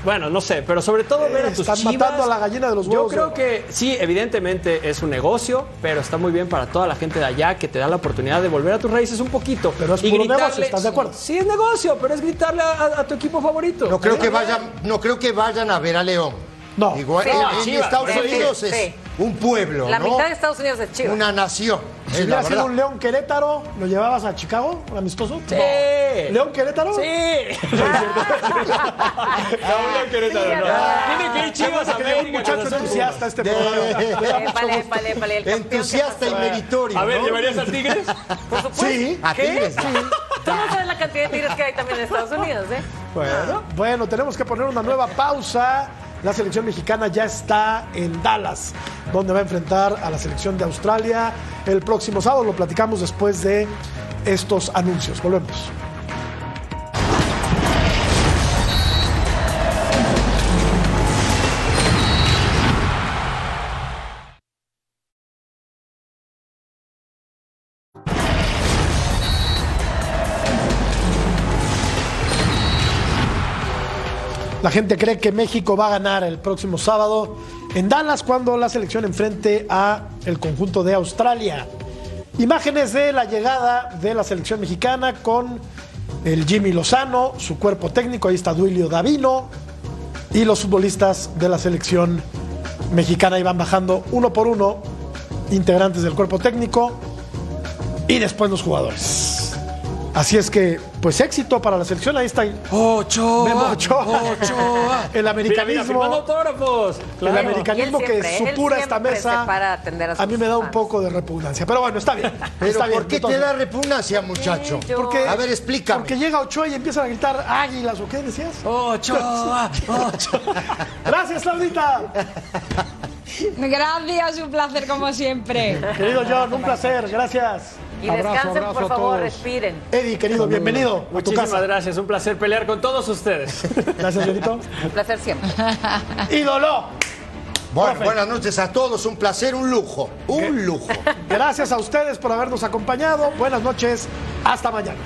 bueno, no sé, pero sobre todo ver a tus están chivas. matando a la gallina de los Yo huevos de creo que sí, evidentemente es un negocio, pero está muy bien para toda la gente de allá que te da la oportunidad de volver a tus raíces un poquito. Pero es puro negocio, ¿estás de acuerdo? Sí, es negocio, pero es gritarle a, a- a tu equipo favorito. No creo que vayan, no creo que vayan a ver a León. No. Igual, Sí, en, no, en Chivas, Estados Unidos sí, es sí. Un pueblo, La ¿no? mitad de Estados Unidos es Chivas. Una nación. Si hubiera sido un León Querétaro, ¿lo llevabas a Chicago, amistoso? Sí. ¿León Querétaro? Sí. No, no, Querétaro, no. Tiene que ir Chivas a un muchacho entusiasta a este De- programa. Épale, épale, el campeón Entusiasta y meritorio. A ver, ¿no? ¿llevarías a Tigres? Por supuesto. Sí. A Tigres. Tú no sabes la cantidad de tigres que hay también en Estados Unidos, ¿eh? Bueno, bueno, tenemos que poner una nueva pausa. La selección mexicana ya está en Dallas, donde va a enfrentar a la selección de Australia el próximo sábado. Lo platicamos después de estos anuncios. Volvemos. La gente cree que México va a ganar el próximo sábado en Dallas cuando la selección enfrente a el conjunto de Australia. Imágenes de la llegada de la selección mexicana con el Jimmy Lozano, su cuerpo técnico, ahí está Duilio Davino y los futbolistas de la selección mexicana iban bajando uno por uno integrantes del cuerpo técnico y después los jugadores. Así es que, pues éxito para la selección, ahí está Ochoa. Memo Ochoa. El Mira, mira, americanismo. firmando autógrafos. El americanismo que siempre, él supura esta mesa para a atender a a mí me da un poco de repugnancia. Pero bueno, está bien. Pero está bien, ¿por qué te da repugnancia, muchacho? Porque, A ver, explícame. Porque llega Ochoa y empiezan a gritar águilas o qué decías. Ochoa. Ochoa. Gracias, Claudita. Gracias, un placer como siempre. Querido John, un placer. Gracias. Y Abrazo, descansen, abrazo por favor, todos. respiren. Eddie, querido, bienvenido a tu Muchísimas casa. gracias, un placer pelear con todos ustedes. Gracias, Jonito. Un placer siempre. Ídolo. Bueno, Profe. buenas noches a todos. Un placer, un lujo. Un lujo. Gracias a ustedes por habernos acompañado. Buenas noches. Hasta mañana.